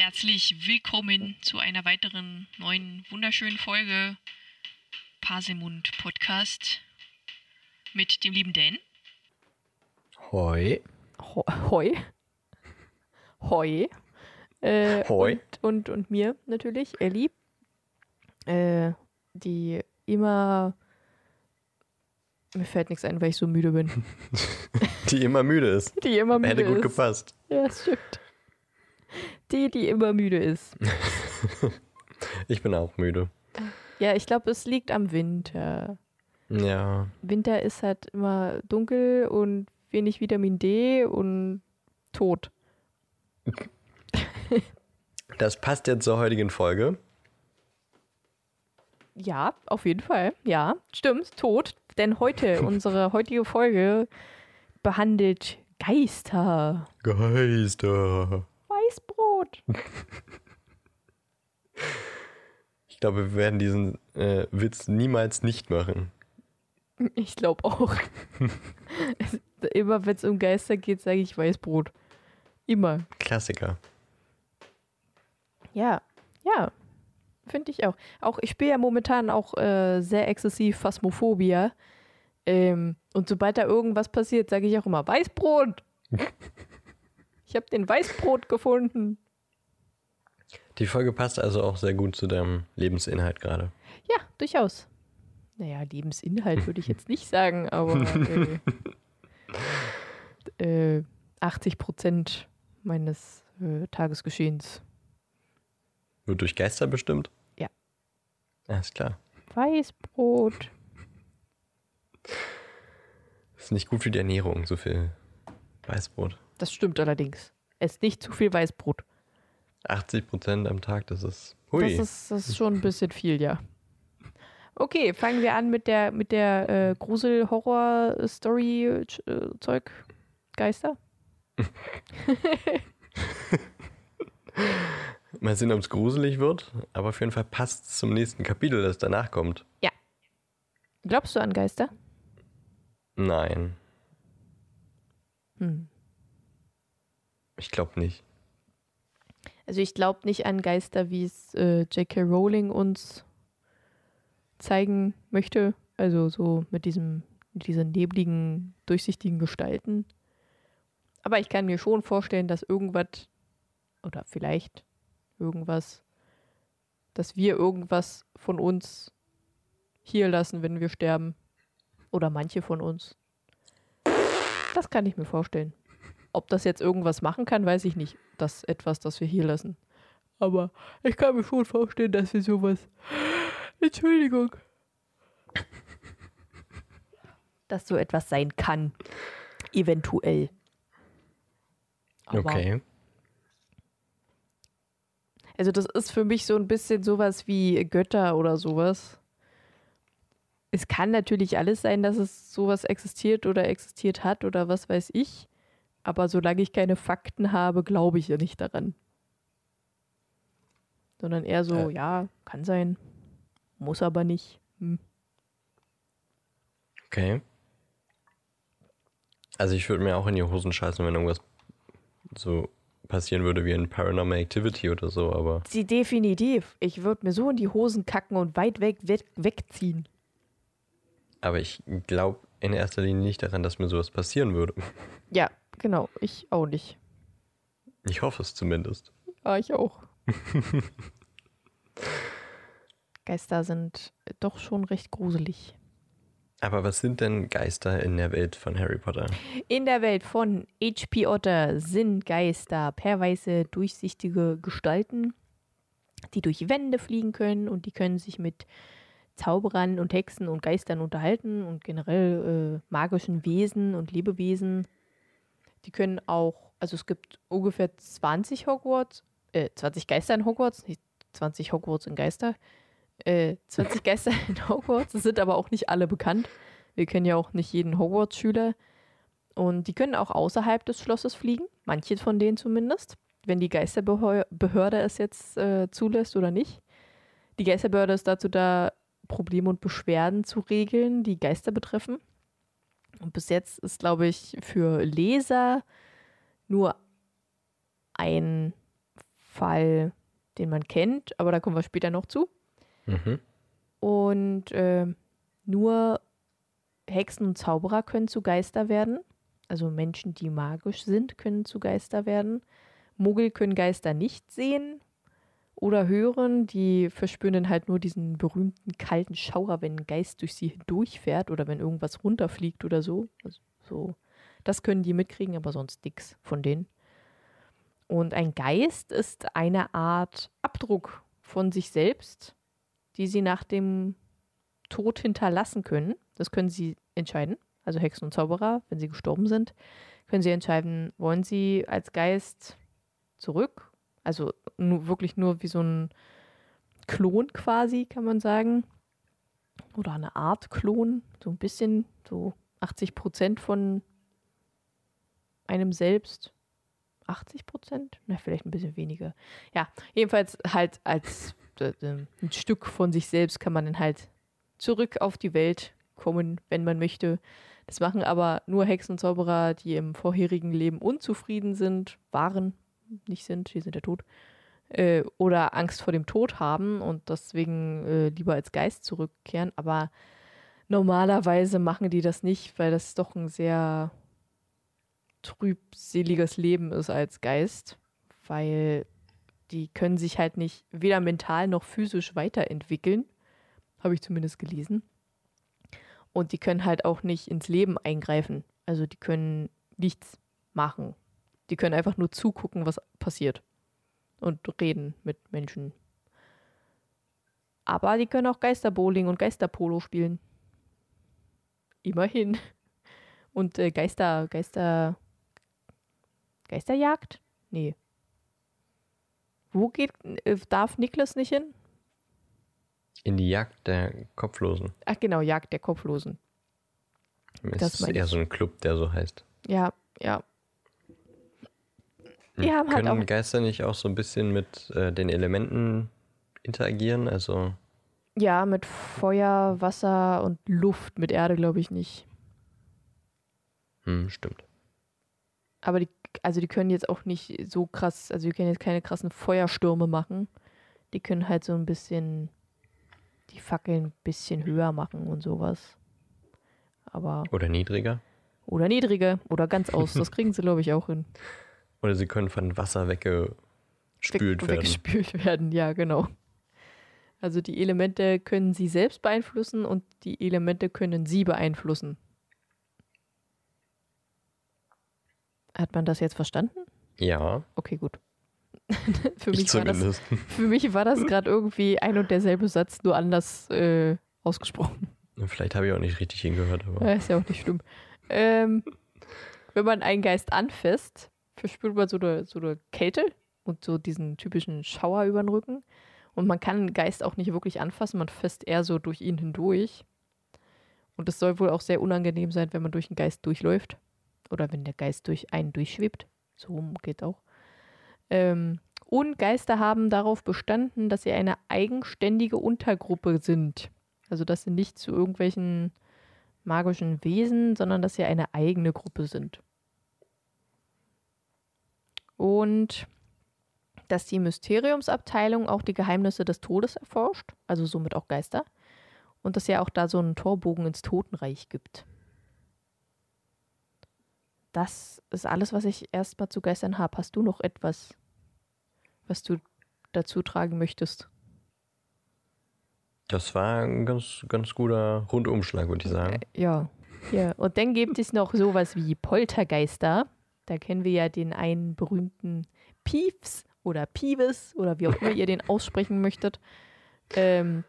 Herzlich willkommen zu einer weiteren neuen wunderschönen Folge Pasemund Podcast mit dem lieben Dan. Hoi. Ho Hoi. Hoi. Äh, Hoi. Und, und, und mir natürlich, Elli. Äh, die immer. Mir fällt nichts ein, weil ich so müde bin. Die immer müde ist. Die immer müde Hätte gut ist. gepasst. Ja, das stimmt. Die, die immer müde ist. Ich bin auch müde. Ja, ich glaube, es liegt am Winter. Ja. Winter ist halt immer dunkel und wenig Vitamin D und tot. Das passt jetzt zur heutigen Folge. Ja, auf jeden Fall. Ja, stimmt, tot. Denn heute, unsere heutige Folge behandelt Geister. Geister. Weißbrot. Ich glaube, wir werden diesen äh, Witz niemals nicht machen. Ich glaube auch. Es- Immer wenn es um Geister geht, sage ich Weißbrot. Immer. Klassiker. Ja, ja. Finde ich auch. Auch ich spiele ja momentan auch äh, sehr exzessiv Phasmophobia. Ähm, und sobald da irgendwas passiert, sage ich auch immer Weißbrot. ich habe den Weißbrot gefunden. Die Folge passt also auch sehr gut zu deinem Lebensinhalt gerade. Ja, durchaus. Naja, Lebensinhalt würde ich jetzt nicht sagen, aber äh, äh, 80 Prozent meines äh, Tagesgeschehens. Wird durch Geister bestimmt? Ja. Alles klar. Weißbrot. Ist nicht gut für die Ernährung, so viel Weißbrot. Das stimmt allerdings. Esst nicht zu viel Weißbrot. 80 Prozent am Tag, das ist. Hui. Das ist, das ist schon ein bisschen viel, ja. Okay, fangen wir an mit der, mit der äh, Grusel-Horror-Story-Zeug. Geister? Mal sehen, ob es gruselig wird, aber auf jeden Fall passt es zum nächsten Kapitel, das danach kommt. Glaubst du an Geister? Nein, Hm. ich glaube nicht. Also ich glaube nicht an Geister, wie es äh, J.K. Rowling uns zeigen möchte. Also so mit diesem, diesen nebligen, durchsichtigen Gestalten. Aber ich kann mir schon vorstellen, dass irgendwas oder vielleicht irgendwas, dass wir irgendwas von uns hier lassen, wenn wir sterben. Oder manche von uns. Das kann ich mir vorstellen. Ob das jetzt irgendwas machen kann, weiß ich nicht. Das etwas, das wir hier lassen. Aber ich kann mir schon vorstellen, dass wir sowas. Entschuldigung. Dass so etwas sein kann. Eventuell. Aber, Okay. Also, das ist für mich so ein bisschen sowas wie Götter oder sowas. Es kann natürlich alles sein, dass es sowas existiert oder existiert hat oder was weiß ich. Aber solange ich keine Fakten habe, glaube ich ja nicht daran. Sondern eher so, Äh. ja, kann sein, muss aber nicht. Hm. Okay. Also ich würde mir auch in die Hosen scheißen, wenn irgendwas so passieren würde wie in Paranormal Activity oder so, aber Sie definitiv. Ich würde mir so in die Hosen kacken und weit weg, weg wegziehen. aber ich glaube in erster Linie nicht daran, dass mir sowas passieren würde. Ja, genau. Ich auch nicht. Ich hoffe es zumindest. Ja, ich auch. Geister sind doch schon recht gruselig. Aber was sind denn Geister in der Welt von Harry Potter? In der Welt von H.P. Otter sind Geister paarweise durchsichtige Gestalten, die durch Wände fliegen können und die können sich mit Zauberern und Hexen und Geistern unterhalten und generell äh, magischen Wesen und Lebewesen. Die können auch also es gibt ungefähr 20 Hogwarts, äh, 20 Geister in Hogwarts, nicht 20 Hogwarts in Geister, äh, 20 Geister in Hogwarts, es sind aber auch nicht alle bekannt. Wir kennen ja auch nicht jeden Hogwarts-Schüler. Und die können auch außerhalb des Schlosses fliegen, manche von denen zumindest, wenn die Geisterbehörde es jetzt äh, zulässt oder nicht. Die Geisterbehörde ist dazu da, Probleme und Beschwerden zu regeln, die Geister betreffen. Und bis jetzt ist, glaube ich, für Leser nur ein Fall, den man kennt, aber da kommen wir später noch zu. Mhm. Und äh, nur Hexen und Zauberer können zu Geister werden. Also Menschen, die magisch sind, können zu Geister werden. Muggel können Geister nicht sehen oder hören. Die verspüren dann halt nur diesen berühmten kalten Schauer, wenn ein Geist durch sie hindurchfährt oder wenn irgendwas runterfliegt oder so. Also so. Das können die mitkriegen, aber sonst nichts von denen. Und ein Geist ist eine Art Abdruck von sich selbst, die sie nach dem Tod hinterlassen können. Das können sie entscheiden. Also Hexen und Zauberer, wenn sie gestorben sind, können sie entscheiden, wollen sie als Geist zurück? Also nur, wirklich nur wie so ein Klon quasi, kann man sagen. Oder eine Art Klon, so ein bisschen, so 80 Prozent von einem selbst. 80 Prozent? Na, vielleicht ein bisschen weniger. Ja, jedenfalls halt als äh, äh, ein Stück von sich selbst kann man dann halt zurück auf die Welt kommen, wenn man möchte. Das machen aber nur Hexen und Zauberer, die im vorherigen Leben unzufrieden sind, waren, nicht sind, die sind ja tot, äh, oder Angst vor dem Tod haben und deswegen äh, lieber als Geist zurückkehren. Aber normalerweise machen die das nicht, weil das doch ein sehr trübseliges Leben ist als Geist, weil die können sich halt nicht weder mental noch physisch weiterentwickeln, habe ich zumindest gelesen. Und die können halt auch nicht ins Leben eingreifen. Also die können nichts machen. Die können einfach nur zugucken, was passiert. Und reden mit Menschen. Aber die können auch Geisterbowling und Geisterpolo spielen. Immerhin. Und äh, Geister, Geister, Geisterjagd? Nee. Wo geht, äh, darf Niklas nicht hin? In die Jagd der Kopflosen. Ach genau, Jagd der Kopflosen. Es Das ist eher so ein Club, der so heißt. Ja, ja. Hm, Die haben halt Können auch- Geister nicht auch so ein bisschen mit äh, den Elementen interagieren? Also, Ja, mit Feuer, Wasser und Luft. Mit Erde glaube ich nicht. hm, stimmt. Aber die, also die können jetzt auch nicht so krass, also die können jetzt keine krassen Feuerstürme machen. Die können halt so ein bisschen die Fackeln ein bisschen höher machen und sowas. Aber, Oder niedriger. oder niedriger oder ganz aus. Das kriegen sie, glaube ich, auch hin. Oder sie können von Wasser weggespült Weg- werden. Weggespült werden, ja, genau. Also die Elemente können sie selbst beeinflussen und die Elemente können sie beeinflussen. Hat man das jetzt verstanden? Ja, Okay, gut. für, ich mich war das, für mich war das gerade irgendwie ein und derselbe Satz, nur anders äh, ausgesprochen. Vielleicht habe ich auch nicht richtig hingehört, aber Ja, ist ja auch nicht schlimm. Ähm, wenn man einen Geist anfasst, verspürt man so eine, so eine Kälte und so diesen typischen Schauer über den Rücken. Und man kann einen Geist auch nicht wirklich anfassen, man fasst eher so durch ihn hindurch. Und es soll wohl auch sehr unangenehm sein, wenn man durch einen Geist durchläuft. Oder wenn der Geist durch einen durchschwebt. So rum geht auch. Ähm, und Geister haben darauf bestanden, dass sie eine eigenständige Untergruppe sind. Also dass sie nicht zu irgendwelchen magischen Wesen, sondern dass sie eine eigene Gruppe sind. Und dass die Mysteriumsabteilung auch die Geheimnisse des Todes erforscht, also somit auch Geister. Und dass ja auch da so einen Torbogen ins Totenreich gibt. Das ist alles, was ich erstmal zu Geistern habe. Hast du noch etwas, was du dazu tragen möchtest? das war ein ganz, ganz guter Rundumschlag, würde ich sagen. Ja. ja. Und dann gibt es noch sowas wie Poltergeister. Da kennen wir ja den einen berühmten Piefs oder Pieves oder wie auch immer ihr den aussprechen möchtet. Ähm,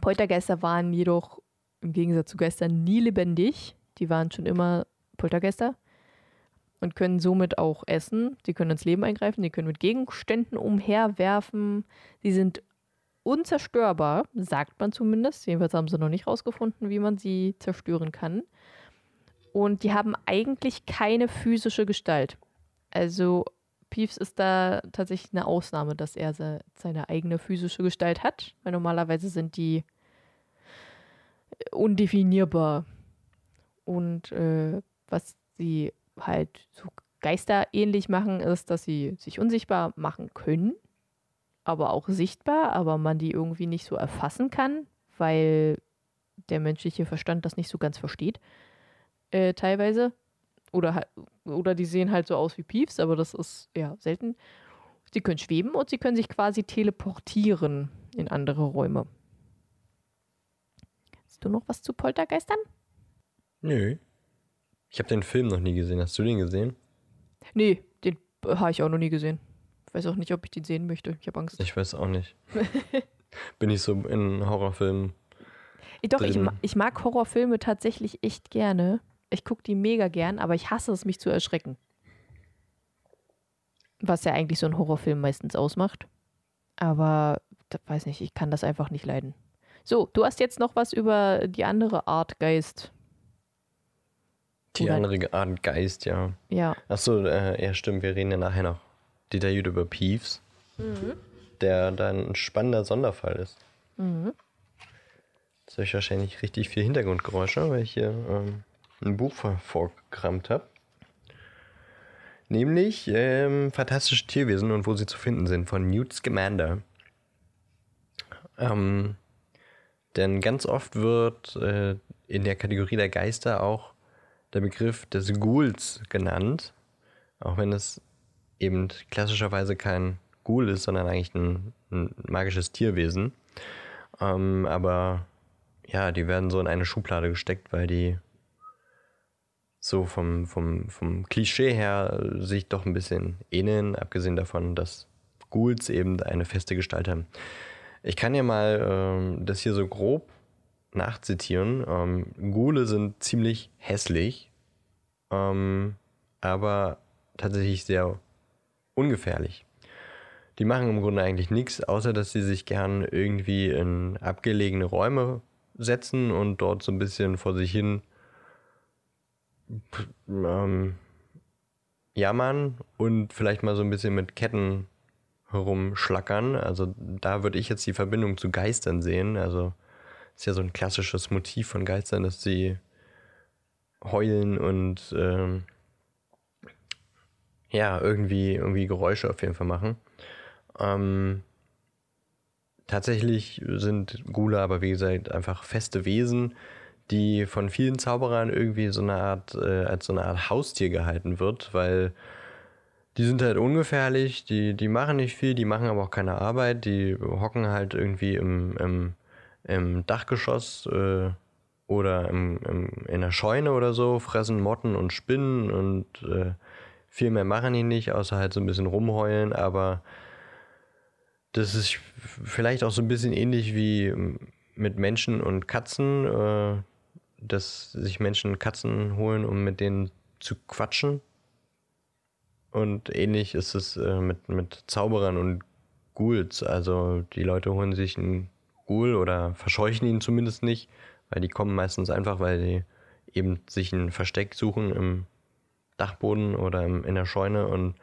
Poltergeister waren jedoch im Gegensatz zu Geistern nie lebendig. Die waren schon immer Poltergeister. und können somit auch essen. Sie können ins Leben eingreifen, sie können mit Gegenständen umherwerfen. Sie sind unzerstörbar, sagt man zumindest. Jedenfalls haben sie noch nicht rausgefunden, wie man sie zerstören kann. Und die haben eigentlich keine physische Gestalt. Also Peeves ist da tatsächlich eine Ausnahme, dass er seine eigene physische Gestalt hat, weil normalerweise sind die undefinierbar. Und äh, was sie halt so geisterähnlich machen, ist, dass sie sich unsichtbar machen können, aber auch sichtbar, aber man die irgendwie nicht so erfassen kann, weil der menschliche Verstand das nicht so ganz versteht, äh, teilweise. Oder, oder die sehen halt so aus wie Peeves, aber das ist ja selten. Sie können schweben und sie können sich quasi teleportieren in andere Räume. Hast du noch was zu Poltergeistern? Nö. Ich habe den Film noch nie gesehen. Hast du den gesehen? Nee, den habe ich auch noch nie gesehen. Ich weiß auch nicht, ob ich den sehen möchte. Ich habe Angst. Ich weiß auch nicht. Bin ich so in Horrorfilmen. Doch, ich, ich, mag Horrorfilme tatsächlich echt gerne. Ich gucke die mega gern, aber ich hasse es, mich zu erschrecken. Was ja eigentlich so ein Horrorfilm meistens ausmacht. Aber, weiß nicht, ich kann das einfach nicht leiden. So, du hast jetzt noch was über die andere Art Geist. Die Oder andere Art Geist, ja. Ja. Achso, äh, ja, stimmt, wir reden ja nachher noch detailliert über Peeves, mhm. der dann ein spannender Sonderfall ist. Mhm. Jetzt habe ich wahrscheinlich richtig viel Hintergrundgeräusche, weil ich hier ähm, ein Buch vorgekramt habe. Nämlich ähm, Fantastische Tierwesen und wo sie zu finden sind von Newt Scamander. Ähm, denn ganz oft wird äh, in der Kategorie der Geister auch der Begriff des Ghouls genannt, auch wenn es eben klassischerweise kein Ghoul ist, sondern eigentlich ein, ein magisches Tierwesen. Ähm, aber ja, die werden so in eine Schublade gesteckt, weil die so vom, vom, vom Klischee her sich doch ein bisschen ähneln, abgesehen davon, dass Ghouls eben eine feste Gestalt haben. Ich kann ja mal ähm, das hier so grob nachzitieren. Ähm, Ghule sind ziemlich hässlich, ähm, aber tatsächlich sehr ungefährlich. Die machen im Grunde eigentlich nichts, außer dass sie sich gern irgendwie in abgelegene Räume setzen und dort so ein bisschen vor sich hin ähm, jammern und vielleicht mal so ein bisschen mit Ketten herumschlackern. Also da würde ich jetzt die Verbindung zu Geistern sehen. Also ist ja so ein klassisches Motiv von Geistern, dass sie heulen und ähm, ja, irgendwie, irgendwie Geräusche auf jeden Fall machen. Ähm, tatsächlich sind Gula aber wie gesagt einfach feste Wesen, die von vielen Zauberern irgendwie so eine Art, äh, als so eine Art Haustier gehalten wird, weil die sind halt ungefährlich, die, die machen nicht viel, die machen aber auch keine Arbeit, die hocken halt irgendwie im, im, im Dachgeschoss äh, oder im, im, in der Scheune oder so, fressen Motten und Spinnen und äh, viel mehr machen die nicht, außer halt so ein bisschen rumheulen, aber das ist vielleicht auch so ein bisschen ähnlich wie mit Menschen und Katzen. Äh, dass sich Menschen Katzen holen, um mit denen zu quatschen. Und ähnlich ist es äh, mit, mit Zauberern und Ghouls. Also die Leute holen sich einen Ghoul oder verscheuchen ihn zumindest nicht, weil die kommen meistens einfach, weil sie eben sich ein Versteck suchen im Dachboden oder im, in der Scheune und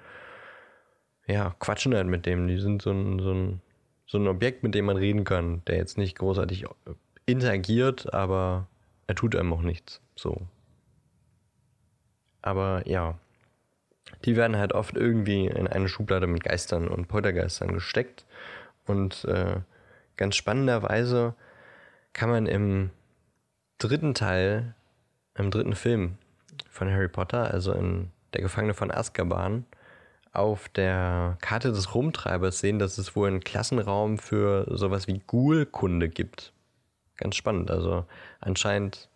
ja, quatschen halt mit dem. Die sind so ein, so, ein, so ein Objekt, mit dem man reden kann, der jetzt nicht großartig interagiert, aber er tut einem auch nichts. So. Aber ja, die werden halt oft irgendwie in eine Schublade mit Geistern und Poltergeistern gesteckt. Und äh, ganz spannenderweise kann man im dritten Teil, im dritten Film von Harry Potter, also in Der Gefangene von Azkaban, auf der Karte des Rumtreibers sehen, dass es wohl einen Klassenraum für sowas wie Ghoul-Kunde gibt ganz spannend. Also anscheinend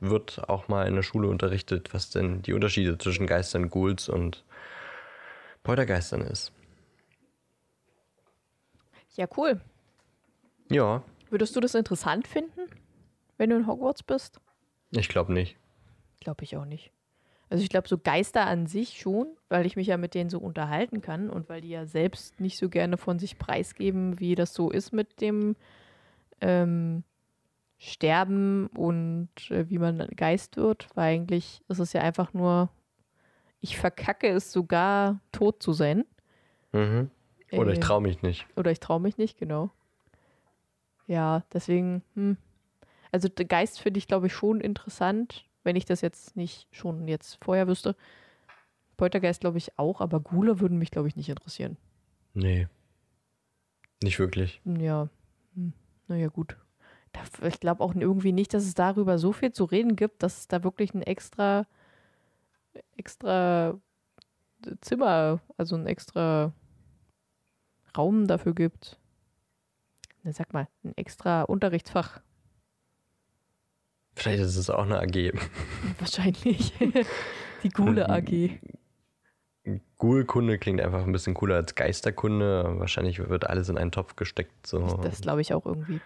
wird auch mal in der Schule unterrichtet, was denn die Unterschiede zwischen Geistern, Ghouls und Poltergeistern ist. Ja, cool. Ja. Würdest du das interessant finden, wenn du in Hogwarts bist? Ich glaube nicht. Glaube ich auch nicht. Also ich glaube, so Geister an sich schon, weil ich mich ja mit denen so unterhalten kann und weil die ja selbst nicht so gerne von sich preisgeben, wie das so ist mit dem ähm, Sterben und äh, wie man Geist wird, weil eigentlich ist es ja einfach nur, ich verkacke es sogar, tot zu sein. Mhm. Oder ich Äh, traue mich nicht. Oder ich traue mich nicht, genau. Ja, deswegen, hm. Also der Geist finde ich, glaube ich, schon interessant, wenn ich das jetzt nicht schon jetzt vorher wüsste. Poltergeist glaube ich auch, aber Ghule würden mich, glaube ich, nicht interessieren. Nee. Nicht wirklich. Ja, hm. naja, gut. Ich glaube auch irgendwie nicht, dass es darüber so viel zu reden gibt, dass es da wirklich ein extra, extra Zimmer, also ein extra Raum dafür gibt. Na, sag mal, ein extra Unterrichtsfach. Vielleicht ist es auch eine AG. Wahrscheinlich. Die Ghule AG. Ghoul-Kunde klingt einfach ein bisschen cooler als Geisterkunde. Wahrscheinlich wird alles in einen Topf gesteckt. So. Das glaube ich auch irgendwie.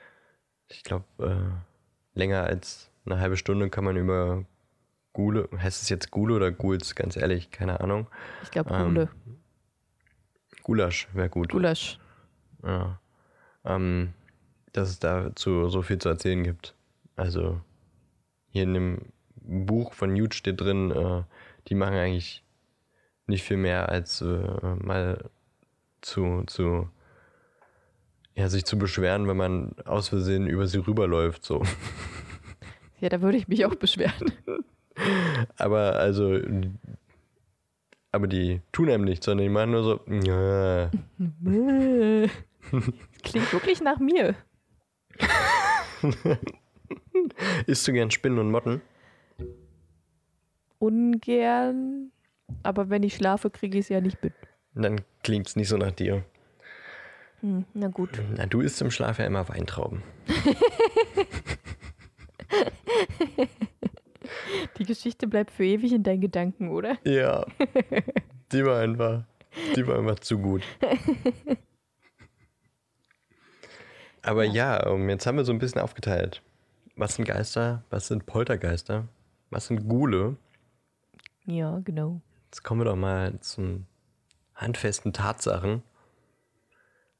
Ich glaube, äh, länger als eine halbe Stunde kann man über Gule, heißt es jetzt Gule oder Ghouls? Ganz ehrlich, keine Ahnung. Ich glaube Ähm, Ghule. Gulasch wäre gut. Gulasch. Ja. Ähm, dass es dazu so viel zu erzählen gibt. Also hier in dem Buch von Newt steht drin, äh, die machen eigentlich nicht viel mehr als äh, mal zu, zu ja, sich zu beschweren, wenn man aus Versehen über sie rüberläuft. So. Ja, da würde ich mich auch beschweren. Aber also aber die tun einem nichts, sondern die machen nur so, ja. Klingt wirklich nach mir. Isst du gern Spinnen und Motten? Ungern. Aber wenn ich schlafe, kriege ich es ja nicht mit. Dann klingt es nicht so nach dir. Hm, na gut. Na, du isst im Schlaf ja immer Weintrauben. Die Geschichte bleibt für ewig in deinen Gedanken, oder? Ja. Die war einfach, die war einfach zu gut. Aber ja, um, jetzt haben wir so ein bisschen aufgeteilt. Was sind Geister? Was sind Poltergeister? Was sind Gule? Ja, genau. Jetzt kommen wir doch mal zum handfesten Tatsachen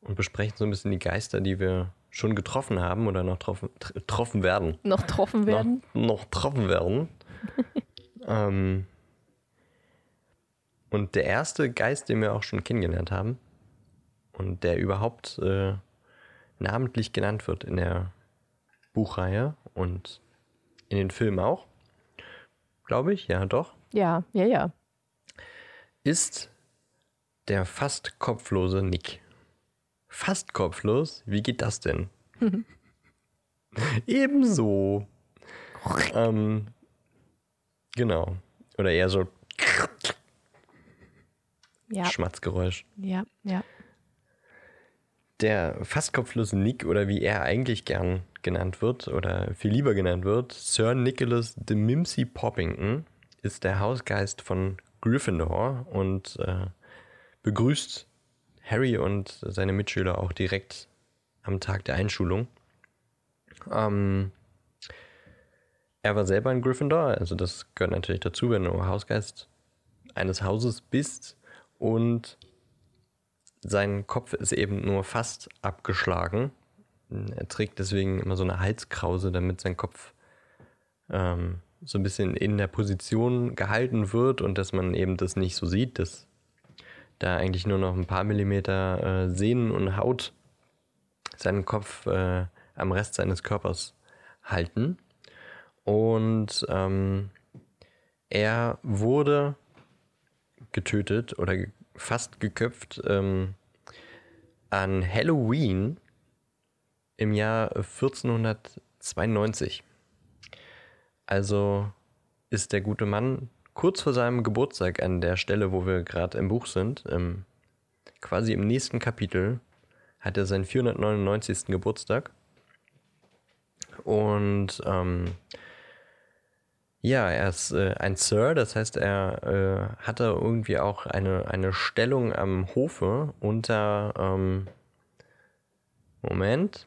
und besprechen so ein bisschen die Geister, die wir schon getroffen haben oder noch troffen, tr- getroffen werden. Noch getroffen werden? Noch, noch getroffen werden. ähm, und der erste Geist, den wir auch schon kennengelernt haben und der überhaupt äh, namentlich genannt wird in der Buchreihe und in den Filmen auch, glaube ich, ja doch, Ja, ja, ja. ist der fast kopflose Nick. Fast kopflos? Wie geht das denn? Ebenso. ähm, genau. Oder eher so Ja, Schmatzgeräusch. ja, ja. Der fast kopflose Nick, oder wie er eigentlich gern genannt wird, oder viel lieber genannt wird, Sir Nicholas de Mimsy Poppington, ist der Hausgeist von Gryffindor und äh, begrüßt Harry und seine Mitschüler auch direkt am Tag der Einschulung. Ähm, er war selber ein Gryffindor, also das gehört natürlich dazu, wenn du Hausgeist eines Hauses bist und sein Kopf ist eben nur fast abgeschlagen. Er trägt deswegen immer so eine Halskrause, damit sein Kopf ähm, so ein bisschen in der Position gehalten wird und dass man eben das nicht so sieht, dass da eigentlich nur noch ein paar Millimeter äh, Sehnen und Haut seinen Kopf äh, am Rest seines Körpers halten. Und ähm, er wurde getötet oder fast geköpft ähm, an Halloween im Jahr 1492. Also ist der gute Mann kurz vor seinem Geburtstag an der Stelle, wo wir gerade im Buch sind, ähm, quasi im nächsten Kapitel, hat er seinen 499. Geburtstag. Und ähm, ja, er ist äh, ein Sir, das heißt, er äh, hatte irgendwie auch eine, eine Stellung am Hofe unter. Ähm, Moment,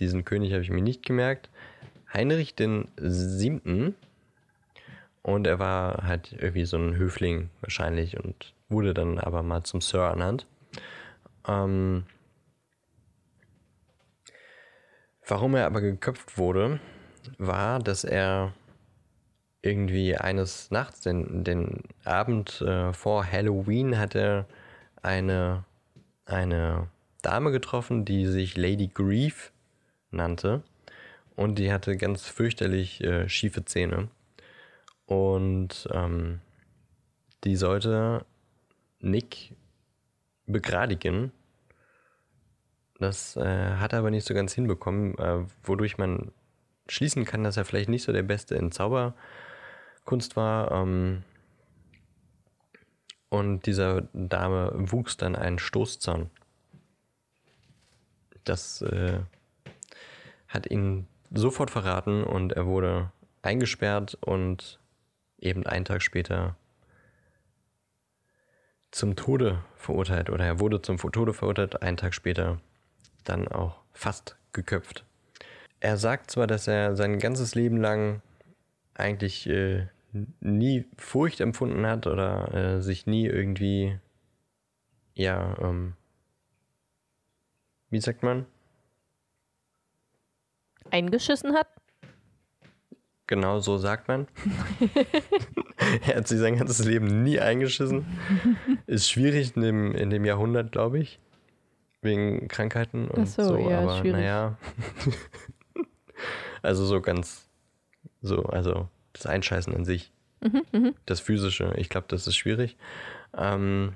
diesen König habe ich mir nicht gemerkt. Heinrich den Siebten. Und er war halt irgendwie so ein Höfling wahrscheinlich und wurde dann aber mal zum Sir ernannt. Ähm, warum er aber geköpft wurde, war, dass er irgendwie eines Nachts, den, den Abend äh, vor Halloween, hat er eine, eine Dame getroffen, die sich Lady Grief nannte. Und die hatte ganz fürchterlich äh, schiefe Zähne. Und ähm, die sollte Nick begradigen. Das äh, hat er aber nicht so ganz hinbekommen, äh, wodurch man schließen kann, dass er vielleicht nicht so der Beste in Zauberkunst war. Ähm, und dieser Dame wuchs dann ein Stoßzahn. Das äh, hat ihn sofort verraten und er wurde eingesperrt und eben einen Tag später zum Tode verurteilt oder er wurde zum Tode verurteilt, einen Tag später dann auch fast geköpft. Er sagt zwar, dass er sein ganzes Leben lang eigentlich äh, nie Furcht empfunden hat oder äh, sich nie irgendwie, ja, ähm, wie sagt man? Eingeschissen hat? Genau so sagt man. er hat sich sein ganzes Leben nie eingeschissen. Ist schwierig in dem, in dem Jahrhundert, glaube ich. Wegen Krankheiten und Ach so, so. ja, aber schwierig. naja. also so ganz so, also das Einscheißen an sich. Mhm, Das Physische, ich glaube, das ist schwierig. Ähm,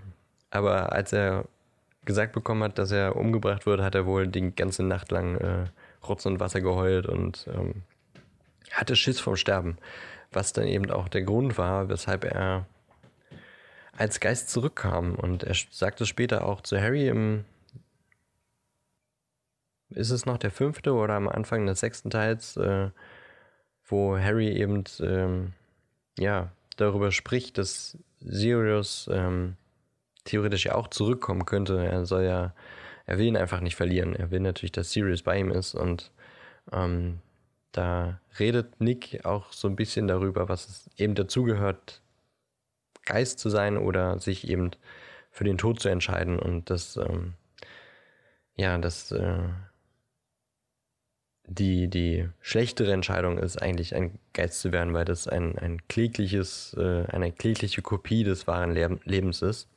aber als er gesagt bekommen hat, dass er umgebracht wurde, hat er wohl die ganze Nacht lang äh, Rotz und Wasser geheult und ähm, hatte Schiss vom Sterben. Was dann eben auch der Grund war, weshalb er als Geist zurückkam. Und er sagte später auch zu Harry im. Ist es noch der fünfte oder am Anfang des sechsten Teils, äh, wo Harry eben ähm, ja darüber spricht, dass Sirius ähm, theoretisch ja auch zurückkommen könnte. Er soll ja, er will ihn einfach nicht verlieren. Er will natürlich, dass Sirius bei ihm ist und ähm, da redet Nick auch so ein bisschen darüber, was es eben dazugehört, Geist zu sein oder sich eben für den Tod zu entscheiden und das, ähm, ja, das, äh, die, die schlechtere Entscheidung ist eigentlich ein Geist zu werden, weil das ein, ein klägliches, äh, eine klägliche Kopie des wahren Leb Lebens ist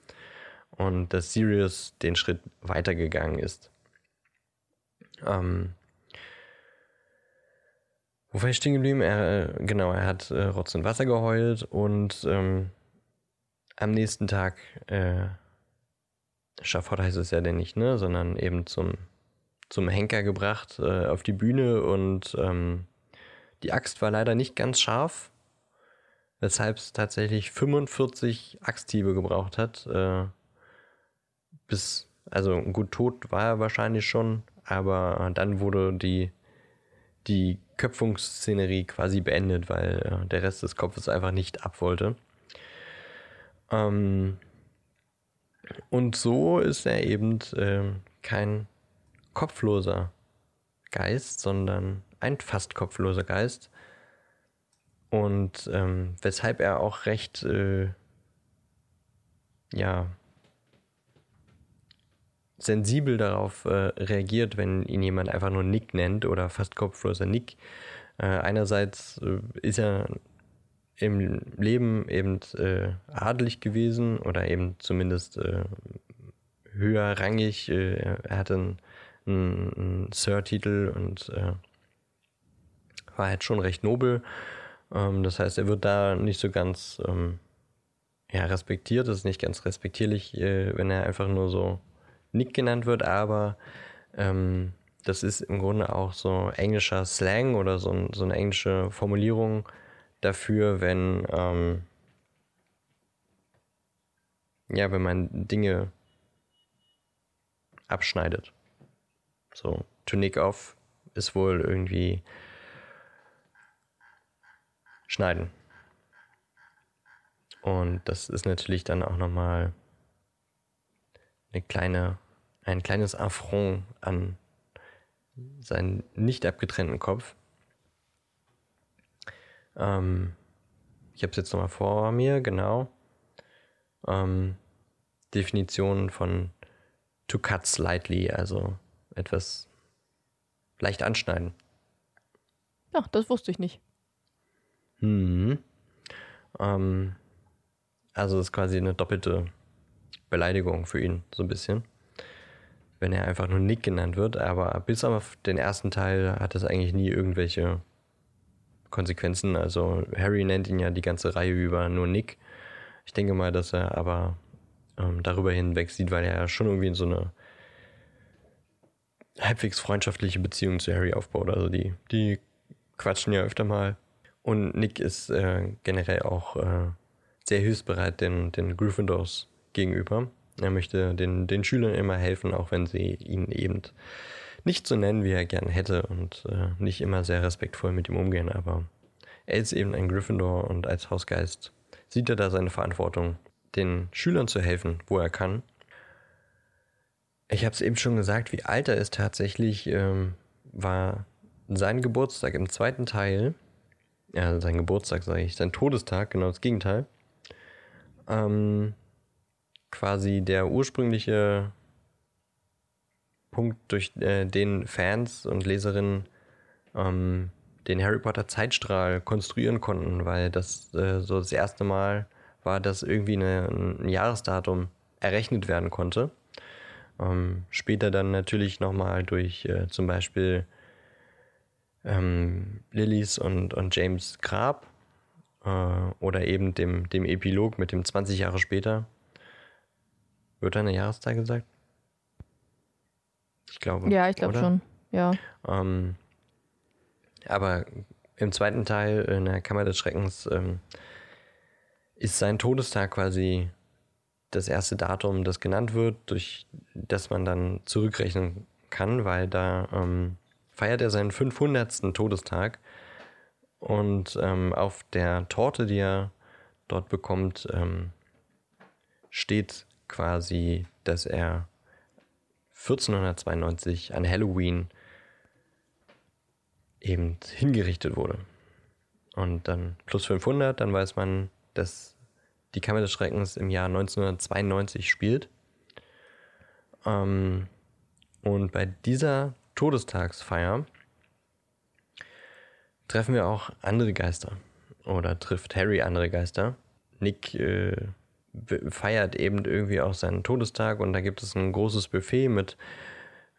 und dass Sirius den Schritt weitergegangen ist. Ähm, wo war ich stehen geblieben? Er, äh, genau, er hat äh, Rotz und Wasser geheult und ähm, am nächsten Tag, äh, Schafott heißt es ja denn nicht, ne, sondern eben zum, zum Henker gebracht äh, auf die Bühne und ähm, die Axt war leider nicht ganz scharf, weshalb es tatsächlich 45 Axthiebe gebraucht hat. Äh, bis, also gut tot war er wahrscheinlich schon, aber dann wurde die, die Köpfungsszenerie quasi beendet, weil äh, der Rest des Kopfes einfach nicht ab wollte. Ähm, und so ist er eben äh, kein kopfloser Geist, sondern ein fast kopfloser Geist. Und ähm, weshalb er auch recht, äh, ja, sensibel darauf äh, reagiert, wenn ihn jemand einfach nur Nick nennt oder fast kopfloser Nick. Äh, einerseits äh, ist er im Leben eben äh, adelig gewesen oder eben zumindest äh, höherrangig. Äh, er hatte einen, Sir-Titel und äh, war halt schon recht nobel. Ähm, das heißt, er wird da nicht so ganz ähm, ja, respektiert. Das ist nicht ganz respektierlich, äh, wenn er einfach nur so Nick genannt wird, aber ähm, das ist im Grunde auch so englischer Slang oder so, so eine englische Formulierung dafür, wenn ähm, ja, wenn man Dinge abschneidet. So, to nick off ist wohl irgendwie schneiden. Und das ist natürlich dann auch nochmal eine kleine, ein kleines Affront an seinen nicht abgetrennten Kopf. Ähm, ich habe es jetzt nochmal vor mir, genau. Ähm, Definition von to cut slightly, also etwas leicht anschneiden. Ja, das wusste ich nicht. Hm. Ähm, also ist quasi eine doppelte Beleidigung für ihn, so ein bisschen. Wenn er einfach nur Nick genannt wird, aber bis auf den ersten Teil hat es eigentlich nie irgendwelche Konsequenzen. Also Harry nennt ihn ja die ganze Reihe über nur Nick. Ich denke mal, dass er aber ähm, darüber hinweg sieht, weil er ja schon irgendwie in so eine halbwegs freundschaftliche Beziehung zu Harry aufbaut. Also die, die quatschen ja öfter mal. Und Nick ist äh, generell auch äh, sehr hilfsbereit den, den Gryffindors gegenüber. Er möchte den, den Schülern immer helfen, auch wenn sie ihn eben nicht so nennen, wie er gerne hätte und äh, nicht immer sehr respektvoll mit ihm umgehen. Aber er ist eben ein Gryffindor und als Hausgeist sieht er da seine Verantwortung, den Schülern zu helfen, wo er kann. Ich habe es eben schon gesagt, wie alt er ist tatsächlich, ähm, war sein Geburtstag im zweiten Teil, ja, sein Geburtstag sage ich, sein Todestag, genau das Gegenteil, ähm, quasi der ursprüngliche Punkt, durch äh, den Fans und Leserinnen ähm, den Harry Potter Zeitstrahl konstruieren konnten, weil das äh, so das erste Mal war, dass irgendwie eine, ein Jahresdatum errechnet werden konnte. Ähm, später dann natürlich nochmal durch äh, zum Beispiel ähm, Lillys und, und James Grab äh, oder eben dem, dem Epilog mit dem 20 Jahre später. Wird da eine Jahreszahl gesagt? Ich glaube. Ja, ich glaube schon. Ja. Ähm, aber im zweiten Teil in der Kammer des Schreckens ähm, ist sein Todestag quasi das erste Datum, das genannt wird, durch das man dann zurückrechnen kann, weil da ähm, feiert er seinen 500. Todestag und ähm, auf der Torte, die er dort bekommt, ähm, steht quasi, dass er 1492 an Halloween eben hingerichtet wurde. Und dann plus 500, dann weiß man, dass die Kammer des Schreckens im Jahr 1992 spielt. Ähm, und bei dieser Todestagsfeier treffen wir auch andere Geister. Oder trifft Harry andere Geister. Nick äh, feiert eben irgendwie auch seinen Todestag und da gibt es ein großes Buffet mit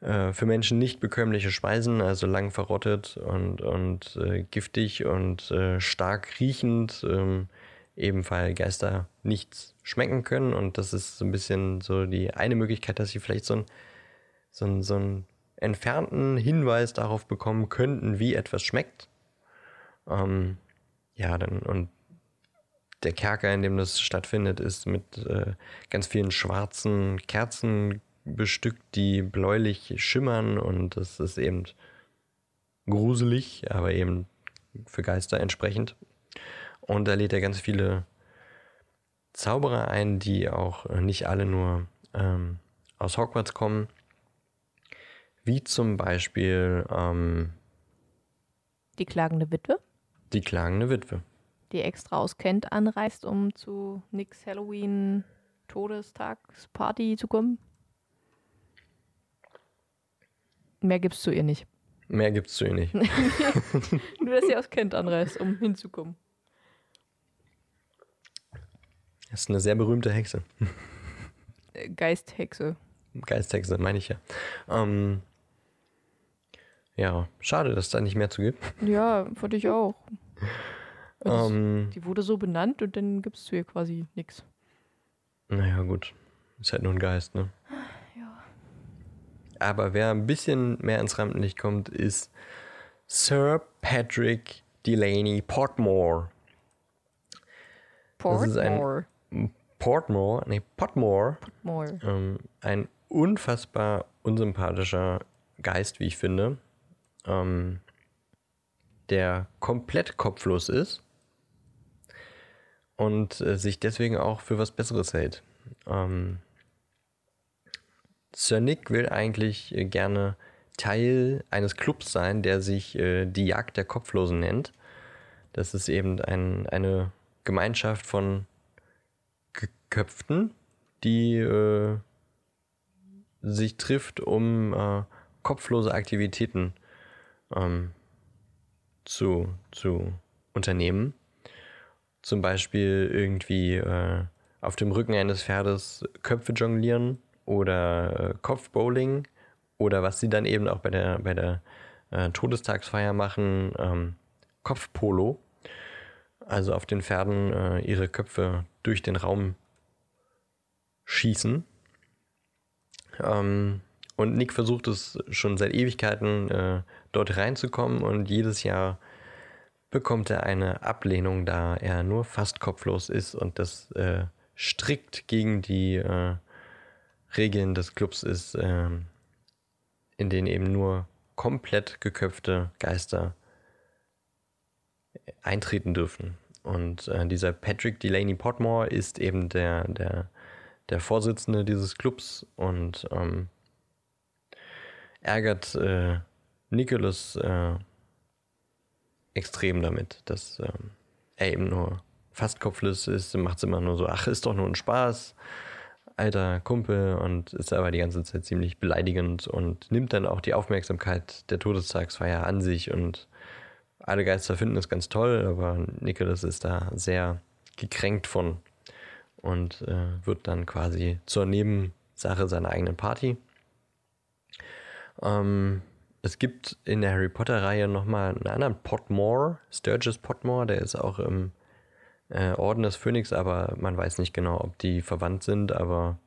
äh, für Menschen nicht bekömmliche Speisen, also lang verrottet und, und äh, giftig und äh, stark riechend. Ähm, weil Geister nichts schmecken können. Und das ist so ein bisschen so die eine Möglichkeit, dass sie vielleicht so, ein, so, ein, so einen entfernten Hinweis darauf bekommen könnten, wie etwas schmeckt. Ähm, ja, dann und der Kerker, in dem das stattfindet, ist mit äh, ganz vielen schwarzen Kerzen bestückt, die bläulich schimmern und das ist eben gruselig, aber eben für Geister entsprechend. Und da lädt er ganz viele Zauberer ein, die auch nicht alle nur ähm, aus Hogwarts kommen. Wie zum Beispiel ähm, die klagende Witwe. Die klagende Witwe. Die extra aus Kent anreist, um zu Nicks Halloween Todestagsparty zu kommen. Mehr gibt's zu ihr nicht. Mehr gibt's zu ihr nicht. Nur, dass sie aus Kent anreist, um hinzukommen. Das ist eine sehr berühmte Hexe. Äh, Geisthexe. Geisthexe, meine ich ja. Ähm, ja, schade, dass es da nicht mehr zu gibt. Ja, fand ich auch. Also Ähm, die wurde so benannt und dann gibt es zu ihr quasi nichts. naja, gut. Ist halt nur ein Geist, ne? Ja. Aber wer ein bisschen mehr ins Rampenlicht kommt, ist Sir Patrick Delaney Portmore. Portmore. Portmore, nee, Potmore. More. Ähm, ein unfassbar unsympathischer Geist, wie ich finde, ähm, der komplett kopflos ist und äh, sich deswegen auch für was Besseres hält. Ähm, Sir Nick will eigentlich äh, gerne Teil eines Clubs sein, der sich äh, die Jagd der Kopflosen nennt. Das ist eben ein, eine Gemeinschaft von Geköpften, die äh, sich trifft, um äh, kopflose Aktivitäten ähm, zu, zu unternehmen. Zum Beispiel irgendwie äh, auf dem Rücken eines Pferdes Köpfe jonglieren oder äh, Kopfbowling oder was sie dann eben auch bei der, bei der äh, Todestagsfeier machen, ähm, Kopfpolo. Also auf den Pferden äh, ihre Köpfe durch den Raum schießen. Ähm, und Nick versucht es schon seit Ewigkeiten, äh, dort reinzukommen und jedes Jahr bekommt er eine Ablehnung, da er nur fast kopflos ist und das äh, strikt gegen die äh, Regeln des Clubs ist, ähm, in denen eben nur komplett geköpfte Geister eintreten dürfen. Und äh, dieser Patrick Delaney Potmore ist eben der, der, der Vorsitzende dieses Clubs und ähm, ärgert äh, Nicholas äh, extrem damit, dass ähm, er eben nur fast kopflos ist, macht es immer nur so, ach, ist doch nur ein Spaß, alter Kumpel und ist aber die ganze Zeit ziemlich beleidigend und nimmt dann auch die Aufmerksamkeit der Todestagsfeier an sich und alle Geister finden es ganz toll, aber Nicholas ist da sehr gekränkt von und äh, wird dann quasi zur Nebensache seiner eigenen Party. Ähm, es gibt in der Harry Potter-Reihe nochmal einen anderen Potmore, Sturgis Potmore, der ist auch im äh, Orden des Phönix, aber man weiß nicht genau, ob die verwandt sind, aber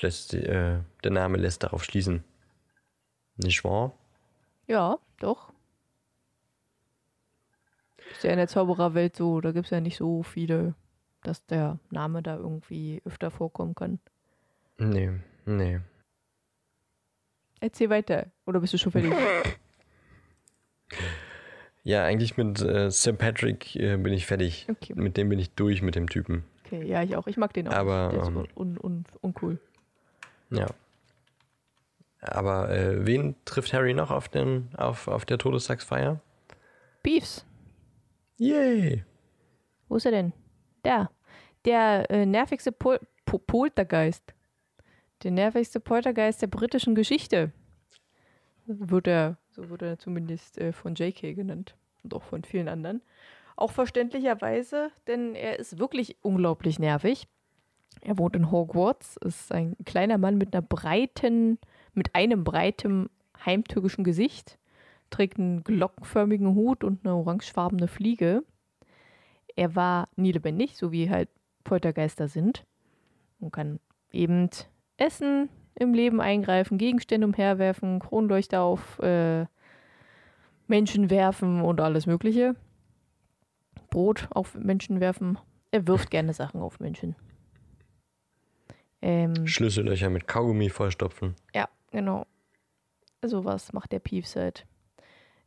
lässt, äh, der Name lässt darauf schließen. Nicht wahr? Ja, doch. Ist ja in der Zaubererwelt so, da gibt es ja nicht so viele, dass der Name da irgendwie öfter vorkommen kann. Nee, nee. Erzähl weiter. Oder bist du schon fertig? Ja, eigentlich mit äh, St. Patrick äh, bin ich fertig. Okay. Mit dem bin ich durch, mit dem Typen. Okay, ja, ich auch. Ich mag den auch. Aber, Der ist ähm, un, un, uncool. Ja. Aber äh, wen trifft Harry noch auf, den, auf, auf der Todestagsfeier? Beefs. Yay! Wo ist er denn? Da. Der äh, nervigste Pol po Poltergeist. Der nervigste Poltergeist der britischen Geschichte. Wird er, so wurde er zumindest äh, von JK genannt. Und auch von vielen anderen. Auch verständlicherweise, denn er ist wirklich unglaublich nervig. Er wohnt in Hogwarts, ist ein kleiner Mann mit einer breiten, mit einem breiten heimtückischen Gesicht, trägt einen glockenförmigen Hut und eine orangefarbene Fliege. Er war nie lebendig, so wie halt Poltergeister sind. Und kann eben essen, im Leben eingreifen, Gegenstände umherwerfen, Kronleuchter auf äh, Menschen werfen und alles Mögliche. Brot auf Menschen werfen. Er wirft gerne Sachen auf Menschen. Ähm, Schlüssellöcher mit Kaugummi vollstopfen. ja, genau. Sowas macht der Peeves halt.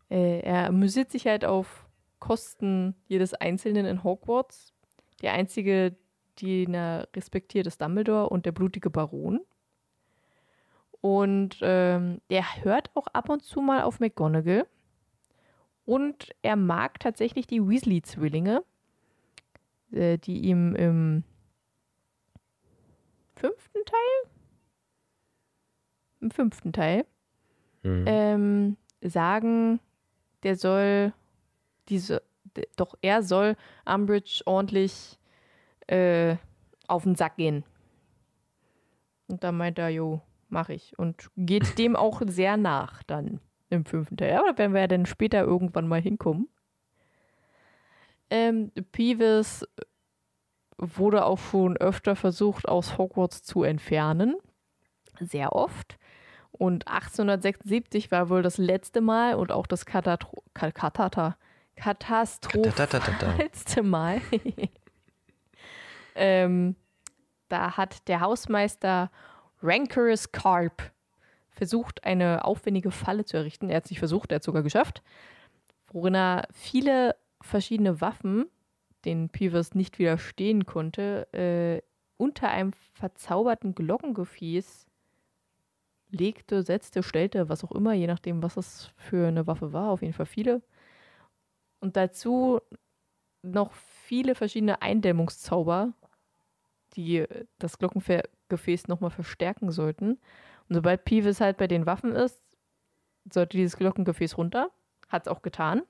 Äh, er amüsiert sich halt auf Kosten jedes Einzelnen in Hogwarts. Der einzige, den er respektiert, ist Dumbledore und der blutige Baron. Und ähm, er hört auch ab und zu mal auf McGonagall. Und er mag tatsächlich die Weasley-Zwillinge, äh, die ihm im fünften Teil? Im fünften Teil Hm. ähm, sagen, der soll diese, doch er soll Umbridge ordentlich äh, auf den Sack gehen. Und dann meint er, jo, mach ich. Und geht dem auch sehr nach dann im fünften Teil. Aber da werden wir ja dann später irgendwann mal hinkommen. Ähm, Peeves wurde auch schon öfter versucht, aus Hogwarts zu entfernen. Sehr oft. Und 1876 war wohl das letzte Mal und auch das Katatro Ka- Katata katastrophalste Mal. ähm, da hat der Hausmeister Rancorous Carp versucht, eine aufwendige Falle zu errichten. Er hat es nicht versucht, er hat es sogar geschafft. Worin er viele verschiedene Waffen, denen Peeves nicht widerstehen konnte, äh, unter einem verzauberten Glockengefäß legte, setzte, stellte, was auch immer, je nachdem, was es für eine Waffe war, auf jeden Fall viele. Und dazu noch viele verschiedene Eindämmungszauber, die das Glockengefäß nochmal verstärken sollten. Und sobald Peeves halt bei den Waffen ist, sollte dieses Glockengefäß runter. Hat es auch getan.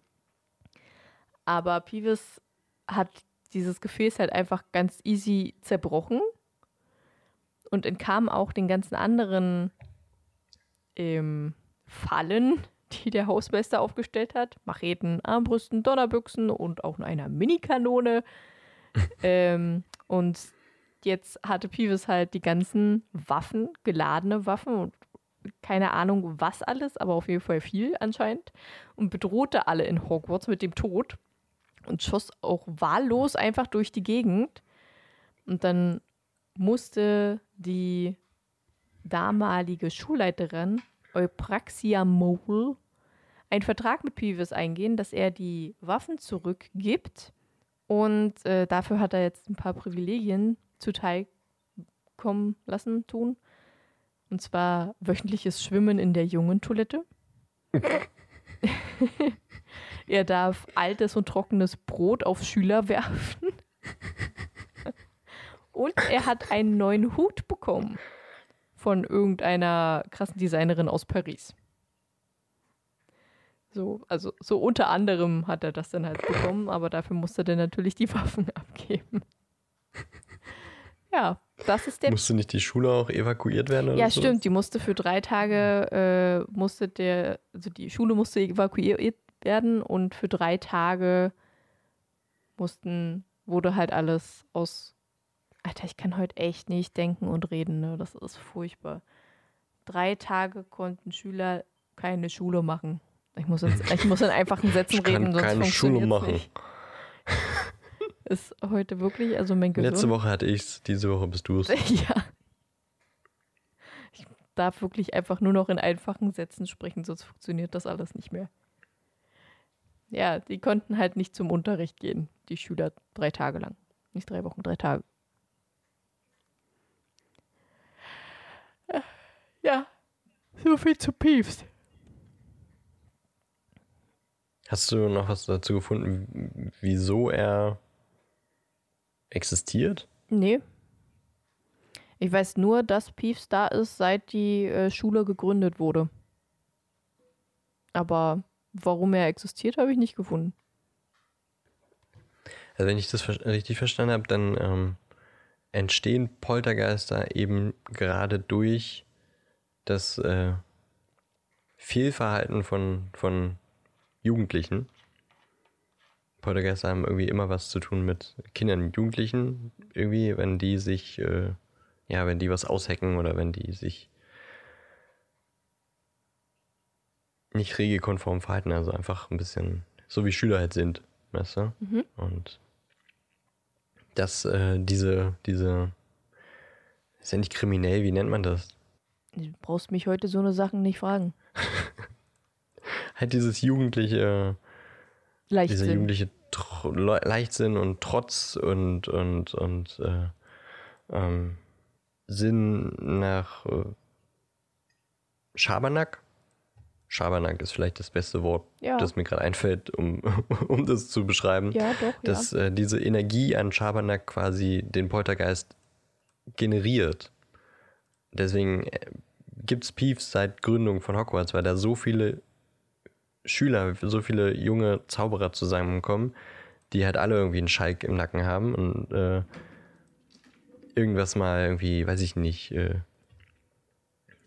Aber Peeves hat dieses Gefäß halt einfach ganz easy zerbrochen und entkam auch den ganzen anderen ähm, Fallen, die der Hausmeister aufgestellt hat. Macheten, Armbrüsten, Donnerbüchsen und auch einer Minikanone. ähm, und jetzt hatte Peeves halt die ganzen Waffen, geladene Waffen und keine Ahnung was alles, aber auf jeden Fall viel anscheinend und bedrohte alle in Hogwarts mit dem Tod und schoss auch wahllos einfach durch die Gegend. Und dann musste die damalige Schulleiterin Eupraxia Mole einen Vertrag mit Peeves eingehen, dass er die Waffen zurückgibt. Und äh, dafür hat er jetzt ein paar Privilegien zuteil kommen lassen, tun. Und zwar wöchentliches Schwimmen in der jungen Toilette. er darf altes und trockenes Brot auf Schüler werfen. und er hat einen neuen Hut bekommen von irgendeiner krassen Designerin aus Paris. So, also so unter anderem hat er das dann halt bekommen, aber dafür musste er dann natürlich die Waffen abgeben. Ja, das ist der. Musste nicht die Schule auch evakuiert werden? Oder ja, so? stimmt. Die musste für drei Tage, äh, musste der, also die Schule musste evakuiert werden und für drei Tage mussten, wurde halt alles aus. Alter, ich kann heute echt nicht denken und reden, ne? Das ist furchtbar. Drei Tage konnten Schüler keine Schule machen. Ich muss, jetzt, ich muss in einfachen Sätzen Ich kann reden, sonst keine Schule machen. nicht. Ist heute wirklich, also mein Gehirn. Letzte Woche hatte ich's, diese Woche bist du es. Ja. Ich darf wirklich einfach nur noch in einfachen Sätzen sprechen, sonst funktioniert das alles nicht mehr. Ja, die konnten halt nicht zum Unterricht gehen, die Schüler drei Tage lang. Nicht drei Wochen, drei Tage. Ja, so viel zu Peeves. Hast du noch was dazu gefunden, wieso er existiert? Nee. Ich weiß nur, dass Peeves da ist, seit die äh, Schule gegründet wurde. Aber warum er existiert, habe ich nicht gefunden. Also wenn ich das ver- richtig verstanden habe, dann ähm, entstehen Poltergeister eben gerade durch das äh, Fehlverhalten von, von Jugendlichen. Poltergeister haben irgendwie immer was zu tun mit Kindern und Jugendlichen. Irgendwie, wenn die sich, äh, ja, wenn die was aushacken oder wenn die sich nicht regelkonform verhalten, also einfach ein bisschen so wie Schüler halt sind, weißt du? Mhm. Und dass äh, diese, diese, ist ja nicht kriminell, wie nennt man das? Du brauchst mich heute so eine Sachen nicht fragen. Halt dieses jugendliche, dieser Leichtsinn. jugendliche Tro Le Leichtsinn und Trotz und, und, und äh, ähm, Sinn nach äh, Schabernack. Schabernack ist vielleicht das beste Wort, Ja. das mir gerade einfällt, um, um das zu beschreiben. Ja, doch, dass äh, diese Energie an Schabernack quasi den Poltergeist generiert. Deswegen äh, gibt es Peeves seit Gründung von Hogwarts, weil da so viele Schüler, so viele junge Zauberer zusammenkommen, die halt alle irgendwie einen Schalk im Nacken haben und äh, irgendwas mal irgendwie, weiß ich nicht, äh,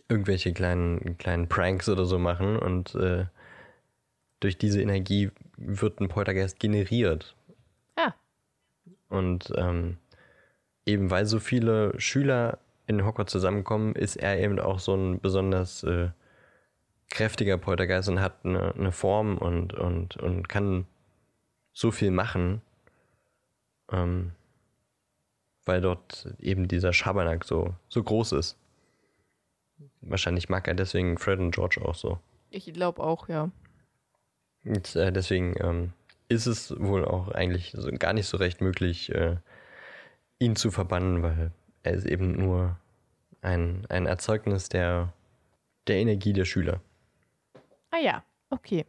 irgendwelche kleinen, kleinen Pranks oder so machen und äh, durch diese Energie wird ein Poltergeist generiert. Ja. Und ähm, eben weil so viele Schüler in Hogwarts zusammenkommen, ist er eben auch so ein besonders äh, kräftiger Poltergeist und hat eine, eine Form und, und, und kann so viel machen, ähm, weil dort eben dieser Schabernack so, so groß ist. Wahrscheinlich mag er deswegen Fred und George auch so. Ich glaube auch, ja. Und, äh, deswegen ähm, ist es wohl auch eigentlich so, gar nicht so recht möglich, äh, ihn zu verbannen, weil er ist eben nur ein, ein Erzeugnis der, der Energie der Schüler. Ah ja, okay.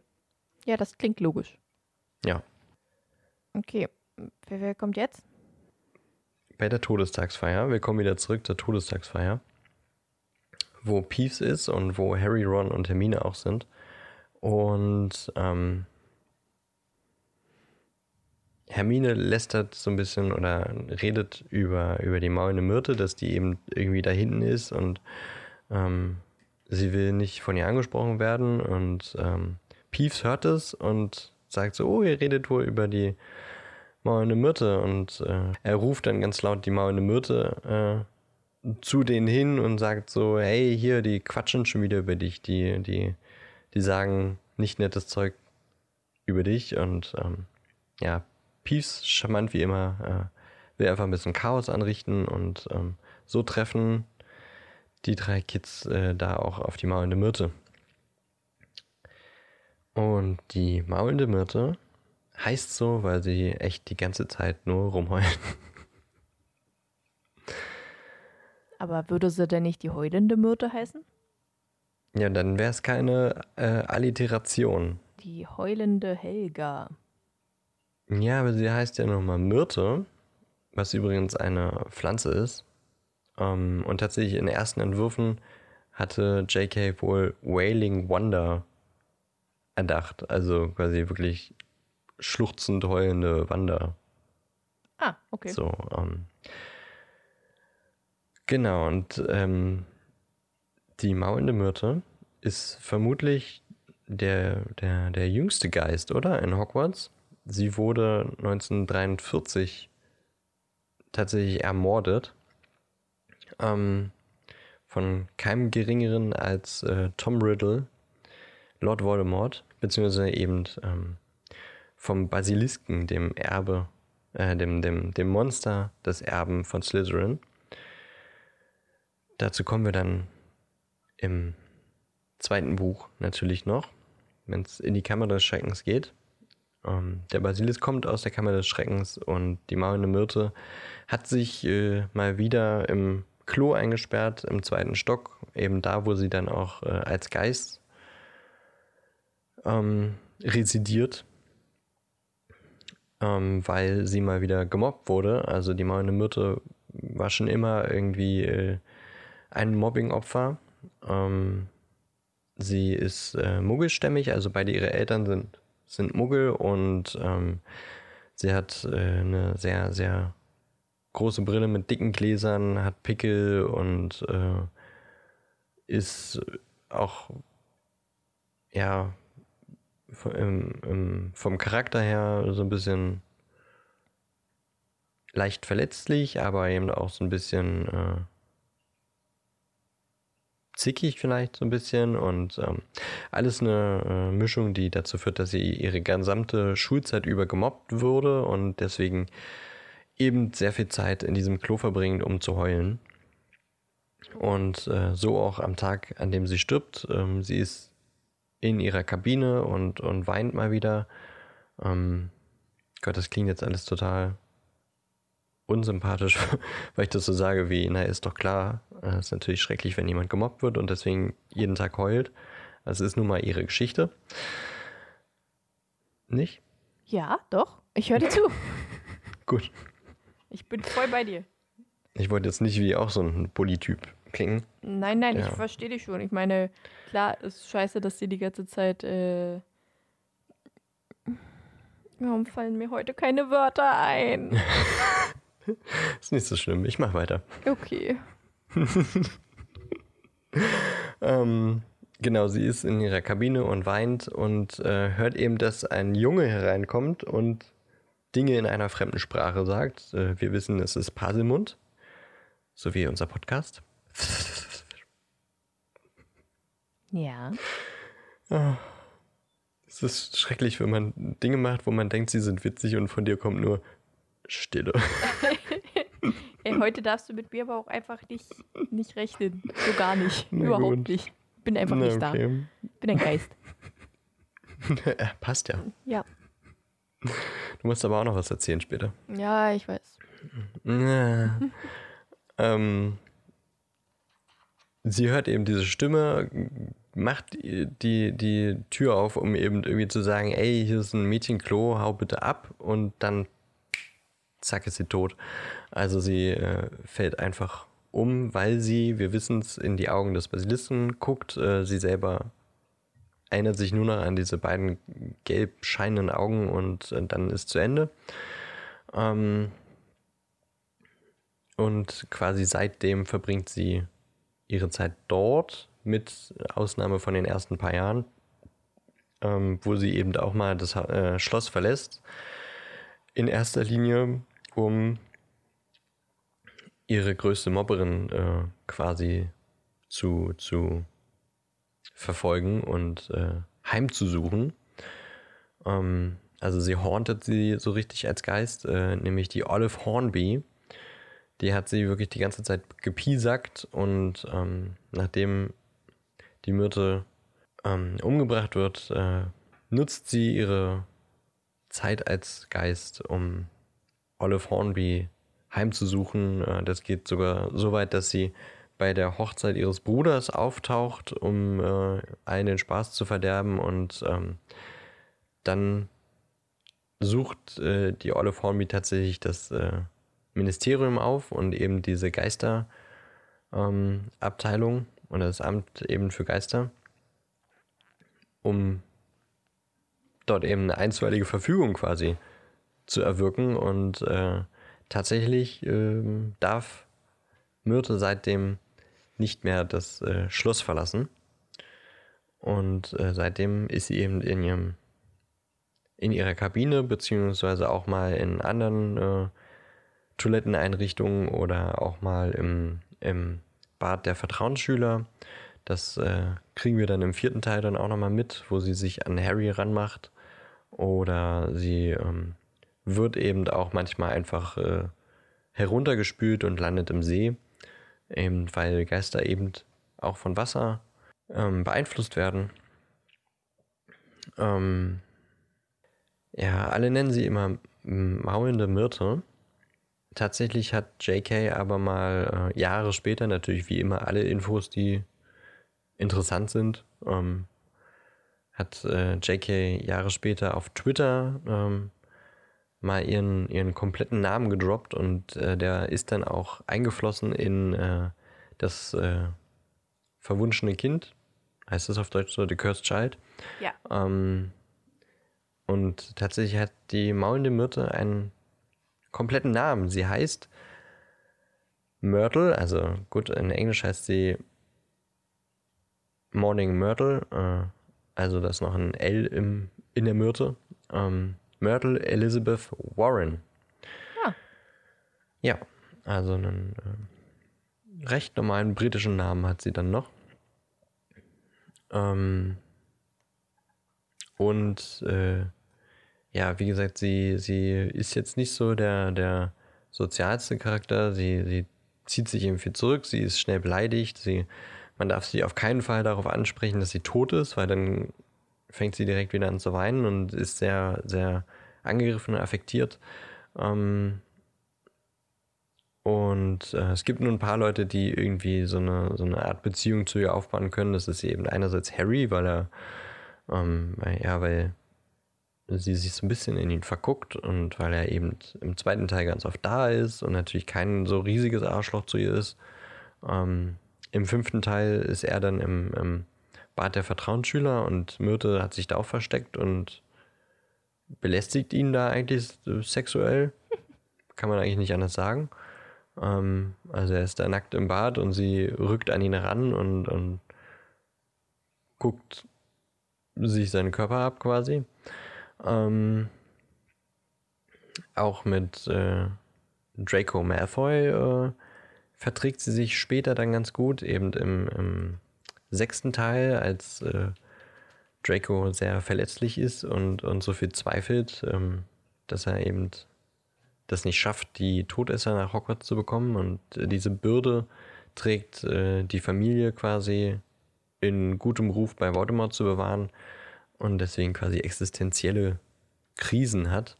Ja, das klingt logisch. Ja. Okay. Wer, wer kommt jetzt? bei der Todestagsfeier. Wir kommen wieder zurück zur Todestagsfeier, wo Peeves ist und wo Harry, Ron und Hermine auch sind. Und ähm, Hermine lästert so ein bisschen oder redet über, über die maulende Myrte, dass die eben irgendwie da hinten ist und ähm, sie will nicht von ihr angesprochen werden. Und ähm, Peeves hört es und sagt so, oh, ihr redet wohl über die maulende Myrte. Und äh, er ruft dann ganz laut die maulende Myrte äh, zu denen hin und sagt so, hey, hier, die quatschen schon wieder über dich, die, die, die sagen nicht nettes Zeug über dich. Und ähm, ja, Peace, charmant wie immer, äh, will einfach ein bisschen Chaos anrichten und ähm, so treffen die drei Kids äh, da auch auf die maulende Myrte. Und die maulende Myrte heißt so, weil sie echt die ganze Zeit nur rumheulen. Aber würde sie denn nicht die heulende Myrte heißen? Ja, dann wäre es keine äh, Alliteration. Die heulende Helga. Ja, aber sie heißt ja nochmal Myrte, was übrigens eine Pflanze ist. Ähm, und tatsächlich in den ersten Entwürfen hatte JK wohl Wailing Wonder erdacht. Also quasi wirklich schluchzend heulende Wander. Ah, okay. So, ähm, genau, und ähm, die maulende Myrte ist vermutlich der, der, der jüngste Geist, oder? In Hogwarts. Sie wurde 1943 tatsächlich ermordet. Ähm, von keinem geringeren als äh, Tom Riddle, Lord Voldemort, beziehungsweise eben ähm, vom Basilisken, dem Erbe, äh, dem, dem, dem Monster des Erben von Slytherin. Dazu kommen wir dann im zweiten Buch natürlich noch, wenn es in die Kammer des Schreckens geht. Ähm, der Basilisk kommt aus der Kammer des Schreckens und die maulende Myrte hat sich äh, mal wieder im Klo eingesperrt, im zweiten Stock, eben da, wo sie dann auch äh, als Geist ähm, residiert ähm, weil sie mal wieder gemobbt wurde. Also die maulende Myrte war schon immer irgendwie äh, ein Mobbing-Opfer. Ähm, sie ist äh, muggelstämmig, also beide ihre Eltern sind, sind Muggel und ähm, sie hat äh, eine sehr, sehr große Brille mit dicken Gläsern, hat Pickel und äh, ist auch ja im, im, vom Charakter her so ein bisschen leicht verletzlich, aber eben auch so ein bisschen äh, zickig vielleicht so ein bisschen und ähm, alles eine äh, Mischung, die dazu führt, dass sie ihre gesamte Schulzeit über gemobbt wurde und deswegen eben sehr viel Zeit in diesem Klo verbringt, um zu heulen. Und äh, so auch am Tag, an dem sie stirbt. Ähm, sie ist in ihrer Kabine und, und weint mal wieder. Ähm, Gott, das klingt jetzt alles total unsympathisch, weil ich das so sage wie, na, ist doch klar, es ist natürlich schrecklich, wenn jemand gemobbt wird und deswegen jeden Tag heult. Das ist nun mal ihre Geschichte. Nicht? Ja, doch. Ich höre dir zu. Gut. Ich bin voll bei dir. Ich wollte jetzt nicht wie auch so ein Polytyp klingen. Nein, nein, Ja. ich verstehe dich schon. Ich meine, klar, ist scheiße, dass sie die ganze Zeit. Äh Warum fallen mir heute keine Wörter ein? Ist nicht so schlimm. Ich mach weiter. Okay. Ähm, genau, sie ist in ihrer Kabine und weint und äh, hört eben, dass ein Junge hereinkommt und Dinge in einer fremden Sprache sagt. Äh, wir wissen, es ist Paselmund, so wie unser Podcast. Ja. Es ist schrecklich, wenn man Dinge macht, wo man denkt, sie sind witzig und von dir kommt nur Stille. Ey, heute darfst du mit mir aber auch einfach nicht, nicht rechnen. So gar nicht. Na Überhaupt gut. nicht. Bin einfach Na, nicht da. okay. Bin ein Geist. Passt ja. Ja. Du musst aber auch noch was erzählen später. Ja, ich weiß. Ja. ähm, sie hört eben diese Stimme, macht die, die Tür auf, um eben irgendwie zu sagen, ey, hier ist ein Mädchenklo, hau bitte ab. Und dann zack ist sie tot. Also sie äh, fällt einfach um, weil sie, wir wissen es, in die Augen des Basilisken guckt. Äh, sie selber erinnert sich nur noch an diese beiden gelb scheinenden Augen und äh, dann ist zu Ende. Ähm, und quasi seitdem verbringt sie ihre Zeit dort, mit Ausnahme von den ersten paar Jahren, ähm, wo sie eben auch mal das äh, Schloss verlässt. In erster Linie, um ihre größte Mobberin äh, quasi zu, zu verfolgen und äh, heimzusuchen. Ähm, also sie hauntet sie so richtig als Geist, äh, nämlich die Olive Hornby. Die hat sie wirklich die ganze Zeit gepiesackt und ähm, nachdem die Myrte ähm, umgebracht wird, äh, nutzt sie ihre Zeit als Geist, um Olive Hornby heimzusuchen. Äh, das geht sogar so weit, dass sie bei der Hochzeit ihres Bruders auftaucht, um äh, den Spaß zu verderben und ähm, dann sucht äh, die Olive Hornby tatsächlich das äh, Ministerium auf und eben diese Geisterabteilung ähm, und das Amt eben für Geister, um dort eben eine einstweilige Verfügung quasi zu erwirken und äh, tatsächlich äh, darf Myrte seitdem nicht mehr das äh, Schloss verlassen. Und äh, seitdem ist sie eben in ihrem in ihrer Kabine, beziehungsweise auch mal in anderen äh, Toiletteneinrichtungen oder auch mal im, im Bad der Vertrauensschüler. Das äh, kriegen wir dann im vierten Teil dann auch nochmal mit, wo sie sich an Harry ranmacht. Oder sie ähm, wird eben auch manchmal einfach äh, heruntergespült und landet im See, eben weil Geister eben auch von Wasser ähm, beeinflusst werden. Ähm, ja, alle nennen sie immer maulende Myrte. Tatsächlich hat JK aber mal äh, Jahre später natürlich wie immer alle Infos, die interessant sind, ähm, hat äh, JK Jahre später auf Twitter ähm, mal ihren, ihren kompletten Namen gedroppt und äh, der ist dann auch eingeflossen in äh, das äh, verwunschene Kind. Heißt das auf Deutsch so, The Cursed Child? Ja. Ähm, und tatsächlich hat die maulende Myrte einen kompletten Namen. Sie heißt Myrtle, also gut, in Englisch heißt sie Morning Myrtle, äh, also da ist noch ein L im, in der Myrte. Ähm, Myrtle Elizabeth Warren. Ah. Ja, also einen äh, recht normalen britischen Namen hat sie dann noch. Ähm, und äh, ja, wie gesagt, sie, sie ist jetzt nicht so der, der sozialste Charakter. Sie, sie zieht sich eben viel zurück, sie ist schnell beleidigt, sie, man darf sie auf keinen Fall darauf ansprechen, dass sie tot ist, weil dann fängt sie direkt wieder an zu weinen und ist sehr, sehr angegriffen und affektiert. Ähm, und äh, es gibt nur ein paar Leute, die irgendwie so eine, so eine Art Beziehung zu ihr aufbauen können. Das ist eben einerseits Harry, weil er, ähm, ja, weil sie sich so ein bisschen in ihn verguckt und weil er eben im zweiten Teil ganz oft da ist und natürlich kein so riesiges Arschloch zu ihr ist. Ähm, Im fünften Teil ist er dann im, im Bad der Vertrauensschüler und Myrte hat sich da auch versteckt und belästigt ihn da eigentlich sexuell. Kann man eigentlich nicht anders sagen. Ähm, also er ist da nackt im Bad und sie rückt an ihn ran und, und guckt sich seinen Körper ab quasi. Ähm, auch mit äh, Draco Malfoy äh, verträgt sie sich später dann ganz gut, eben im, im sechsten Teil, als äh, Draco sehr verletzlich ist und, und so viel zweifelt, ähm, dass er eben das nicht schafft, die Todesser nach Hogwarts zu bekommen und äh, diese Bürde trägt äh, die Familie quasi in gutem Ruf bei Voldemort zu bewahren und deswegen quasi existenzielle Krisen hat.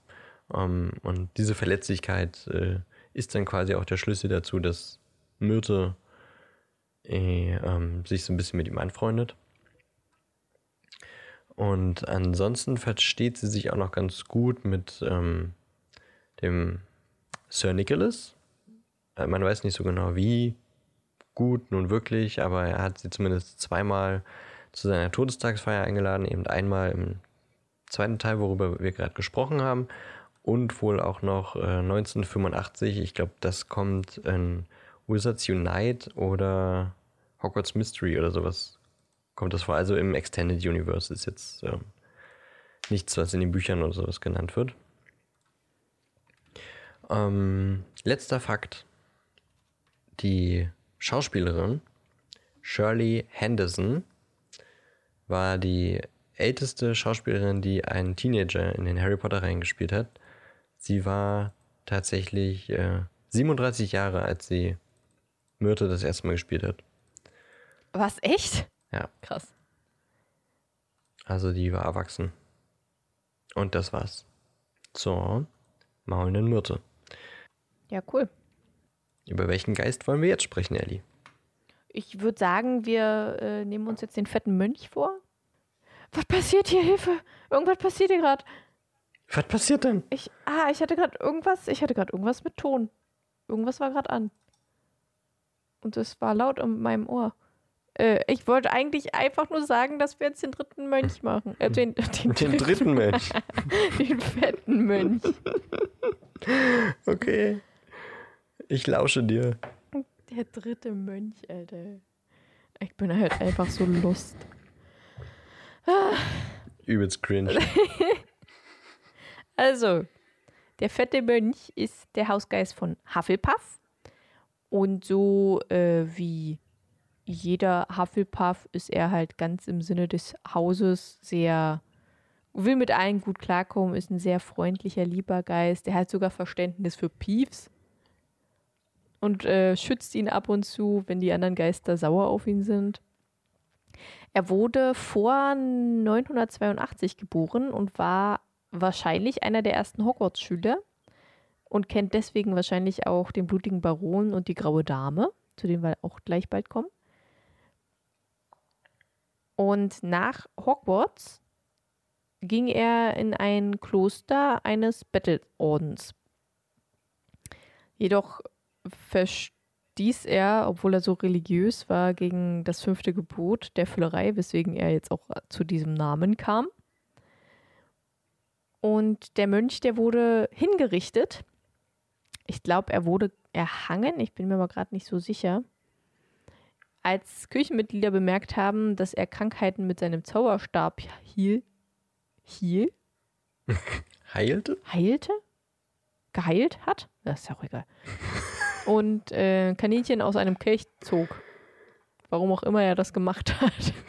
Ähm, und diese Verletzlichkeit äh, ist dann quasi auch der Schlüssel dazu, dass Myrte äh, ähm, sich so ein bisschen mit ihm anfreundet. Und ansonsten versteht sie sich auch noch ganz gut mit ähm, dem Sir Nicholas. Äh, Man weiß nicht so genau wie gut nun wirklich, aber er hat sie zumindest zweimal zu seiner Todestagsfeier eingeladen, eben einmal im zweiten Teil, worüber wir gerade gesprochen haben, und wohl auch noch äh, 1985, ich glaube, das kommt in Wizards Unite oder Hogwarts Mystery oder sowas. Kommt das vor? Also im Extended Universe ist jetzt ähm, nichts, was in den Büchern oder sowas genannt wird. Ähm, letzter Fakt. Die Schauspielerin Shirley Henderson war die älteste Schauspielerin, die einen Teenager in den Harry Potter Reihen gespielt hat. Sie war tatsächlich äh, 37 Jahre, als sie Myrte das erste Mal gespielt hat. Was, echt? Ja. Krass. Also die war erwachsen. Und das war's. Zur maulenden Myrte. Ja, cool. Über welchen Geist wollen wir jetzt sprechen, Ellie? Ich würde sagen, wir äh, nehmen uns jetzt den fetten Mönch vor. Was passiert hier? Hilfe! Irgendwas passiert hier gerade. Was passiert denn? Ich, ah, ich hatte gerade irgendwas, ich hatte gerade irgendwas mit Ton. Irgendwas war gerade an. Und es war laut in meinem Ohr. Äh, ich wollte eigentlich einfach nur sagen, dass wir jetzt den dritten Mönch machen. Äh, den, den, Den dritten Mensch. den fetten Mönch. Okay. Ich lausche dir. Der dritte Mönch, Alter. Ich bin halt einfach so lust. Übelst cringe. Also, der fette Mönch ist der Hausgeist von Hufflepuff. Und so äh, wie jeder Hufflepuff ist er halt ganz im Sinne des Hauses sehr, will mit allen gut klarkommen, ist ein sehr freundlicher, lieber Geist. Der hat sogar Verständnis für Peeves und äh, schützt ihn ab und zu, wenn die anderen Geister sauer auf ihn sind. Er wurde vor 982 geboren und war wahrscheinlich einer der ersten Hogwarts-Schüler und kennt deswegen wahrscheinlich auch den blutigen Baron und die graue Dame, zu denen wir auch gleich bald kommen. Und nach Hogwarts ging er in ein Kloster eines Bettelordens. Jedoch verstieß er, obwohl er so religiös war, gegen das fünfte Gebot der Füllerei, weswegen er jetzt auch zu diesem Namen kam. Und der Mönch, der wurde hingerichtet. Ich glaube, er wurde erhangen. Ich bin mir aber gerade nicht so sicher. Als Kirchenmitglieder bemerkt haben, dass er Krankheiten mit seinem Zauberstab hiel, hiel, Heilte? heilte, geheilt hat, das ist ja auch egal. Und äh, Kaninchen aus einem Kelch zog. Warum auch immer er das gemacht hat.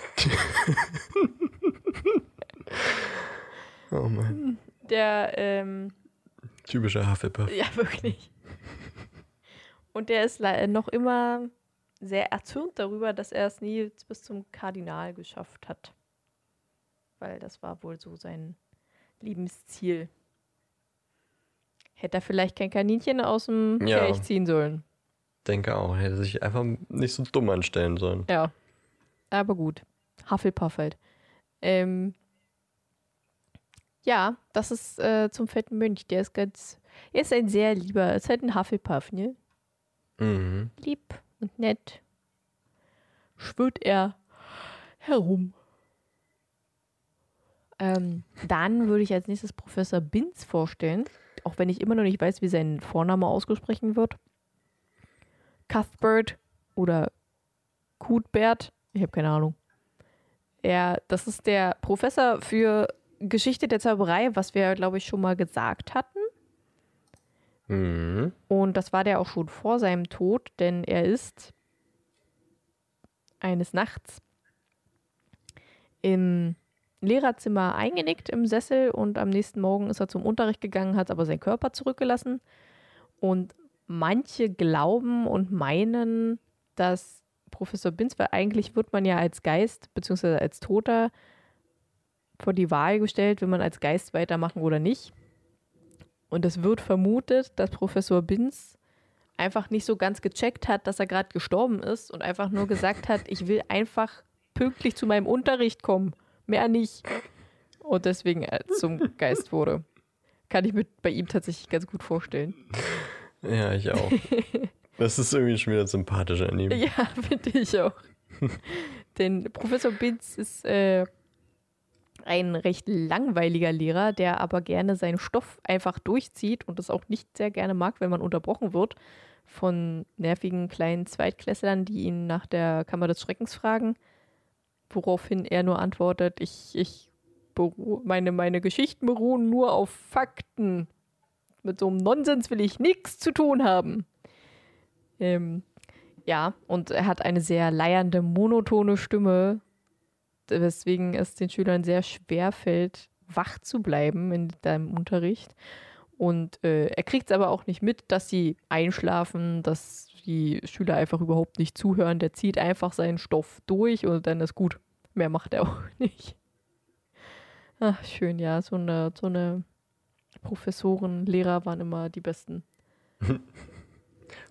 Oh Mann. Der, ähm, Typischer Hufflepuff. ja, wirklich. Und der ist noch immer sehr erzürnt darüber, dass er es nie bis zum Kardinal geschafft hat. Weil das war wohl so sein Lebensziel. Hätte er vielleicht kein Kaninchen aus dem Ja. Kelch ziehen sollen. Denke auch. Hätte sich einfach nicht so dumm anstellen sollen. Ja. Aber gut. Hufflepuff halt. Ähm, ja, das ist äh, zum fetten Mönch. Der ist ganz. Er ist ein sehr lieber. Ist halt ein Hufflepuff, ne? Mhm. Lieb und nett. Schwirrt er herum. Ähm, dann würde ich als nächstes Professor Binz vorstellen. Auch wenn ich immer noch nicht weiß, wie sein Vorname ausgesprochen wird. Cuthbert oder Cuthbert. Ich habe keine Ahnung. Er, das ist der Professor für Geschichte der Zauberei, was wir, glaube ich, schon mal gesagt hatten. Mhm. Und das war der auch schon vor seinem Tod, denn er ist eines Nachts im Lehrerzimmer eingenickt im Sessel und am nächsten Morgen ist er zum Unterricht gegangen, hat aber seinen Körper zurückgelassen. Und manche glauben und meinen, dass Professor Binz, weil eigentlich wird man ja als Geist bzw. als Toter vor die Wahl gestellt, will man als Geist weitermachen oder nicht. Und es wird vermutet, dass Professor Binz einfach nicht so ganz gecheckt hat, dass er gerade gestorben ist und einfach nur gesagt hat, ich will einfach pünktlich zu meinem Unterricht kommen. Mehr nicht. Und deswegen äh, zum Geist wurde. Kann ich mir bei ihm tatsächlich ganz gut vorstellen. Ja, ich auch. Das ist irgendwie schon wieder sympathisch an ihm. Ja, finde ich auch. Denn Professor Binz ist äh, ein recht langweiliger Lehrer, der aber gerne seinen Stoff einfach durchzieht und das auch nicht sehr gerne mag, wenn man unterbrochen wird von nervigen kleinen Zweitklässlern, die ihn nach der Kammer des Schreckens fragen, woraufhin er nur antwortet, ich, ich meine, meine Geschichten beruhen nur auf Fakten. Mit so einem Nonsens will ich nichts zu tun haben. Ähm, ja, und er hat eine sehr leiernde, monotone Stimme, weswegen es den Schülern sehr schwer fällt, wach zu bleiben in deinem Unterricht. Und äh, er kriegt es aber auch nicht mit, dass sie einschlafen, dass die Schüler einfach überhaupt nicht zuhören. Der zieht einfach seinen Stoff durch und dann ist gut. Mehr macht er auch nicht. Ach, schön, ja. So eine, so eine Professoren, Lehrer waren immer die besten.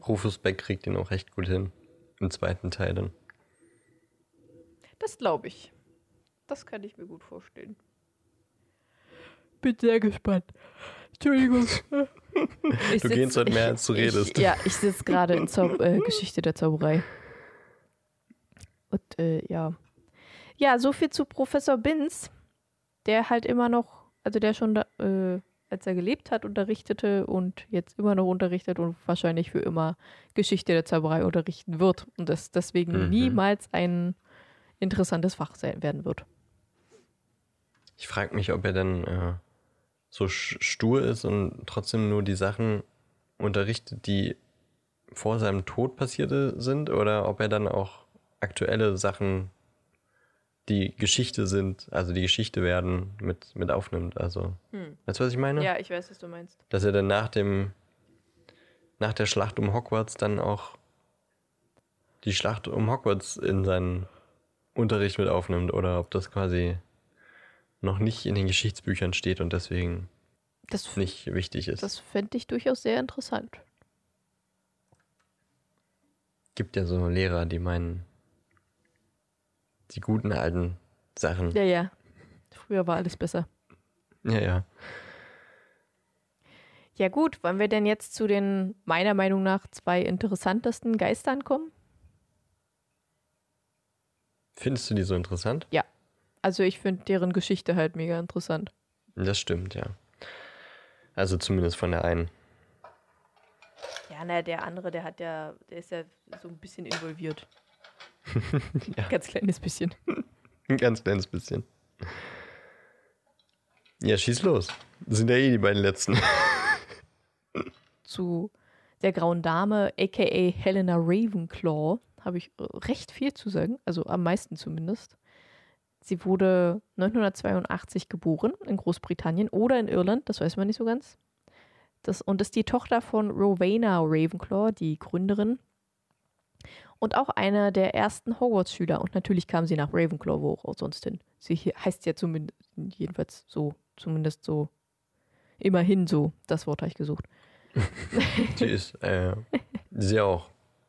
Rufus Beck kriegt ihn auch recht gut hin. Im zweiten Teil dann. Das glaube ich. Das kann ich mir gut vorstellen. Bin sehr gespannt. Entschuldigung. Ich du sitz, gehst heute mehr, als du redest. Ich, ja, ich sitze gerade in Zau äh, Geschichte der Zauberei. Und äh, ja. Ja, so viel zu Professor Binz, der halt immer noch, also der schon da, äh, als er gelebt hat, unterrichtete und jetzt immer noch unterrichtet und wahrscheinlich für immer Geschichte der Zauberei unterrichten wird und das deswegen mhm. niemals ein interessantes Fach sein, werden wird. Ich frage mich, ob er dann äh, so stur ist und trotzdem nur die Sachen unterrichtet, die vor seinem Tod passierte sind, oder ob er dann auch aktuelle Sachen die Geschichte sind, also die Geschichte werden, mit, mit aufnimmt. Also, hm. weißt du, was ich meine? Ja, ich weiß, was du meinst. Dass er dann nach dem, nach der Schlacht um Hogwarts dann auch die Schlacht um Hogwarts in seinen Unterricht mit aufnimmt oder ob das quasi noch nicht in den Geschichtsbüchern steht und deswegen das nicht wichtig ist. Das fände ich durchaus sehr interessant. Gibt ja so Lehrer, die meinen, die guten alten Sachen. Ja, ja. Früher war alles besser. Ja, ja. Ja, gut. Wollen wir denn jetzt zu den, meiner Meinung nach, zwei interessantesten Geistern kommen? Findest du die so interessant? Ja. Also, ich finde deren Geschichte halt mega interessant. Das stimmt, ja. Also, zumindest von der einen. Ja, na, der andere, der hat ja, der ist ja so ein bisschen involviert. ja. Ganz kleines bisschen. Ein ganz kleines bisschen. Ja, schieß los. Das sind ja eh die beiden letzten. Zu der grauen Dame, aka Helena Ravenclaw, habe ich recht viel zu sagen, also am meisten zumindest. Sie wurde 1982 geboren in Großbritannien oder in Irland, das weiß man nicht so ganz. Das, und ist die Tochter von Rowena Ravenclaw, die Gründerin und auch einer der ersten Hogwarts-Schüler. Und natürlich kam sie nach Ravenclaw, wo auch sonst hin. Sie heißt ja zumindest, jedenfalls so, zumindest so, immerhin so. Das Wort habe ich gesucht. sie ist, äh, sie auch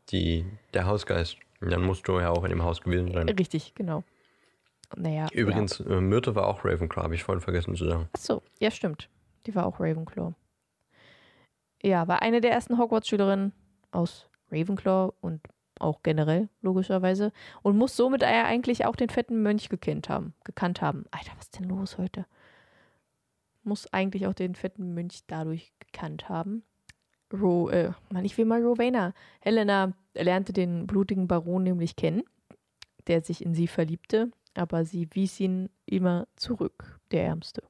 die, der Hausgeist. Dann musst du ja auch in dem Haus gewesen sein. Richtig, genau. Naja. Übrigens, ja. Äh, Myrte war auch Ravenclaw, habe ich vorhin vergessen zu sagen. Achso, ja, stimmt. Die war auch Ravenclaw. Ja, war eine der ersten Hogwarts-Schülerinnen aus Ravenclaw und auch generell, logischerweise. Und muss somit eigentlich auch den fetten Mönch gekannt haben. Gekannt haben. Alter, was ist denn los heute? Muss eigentlich auch den fetten Mönch dadurch gekannt haben. Ro, äh, Mann, ich will mal Rowena. Helena lernte den blutigen Baron nämlich kennen, der sich in sie verliebte, aber sie wies ihn immer zurück, der Ärmste.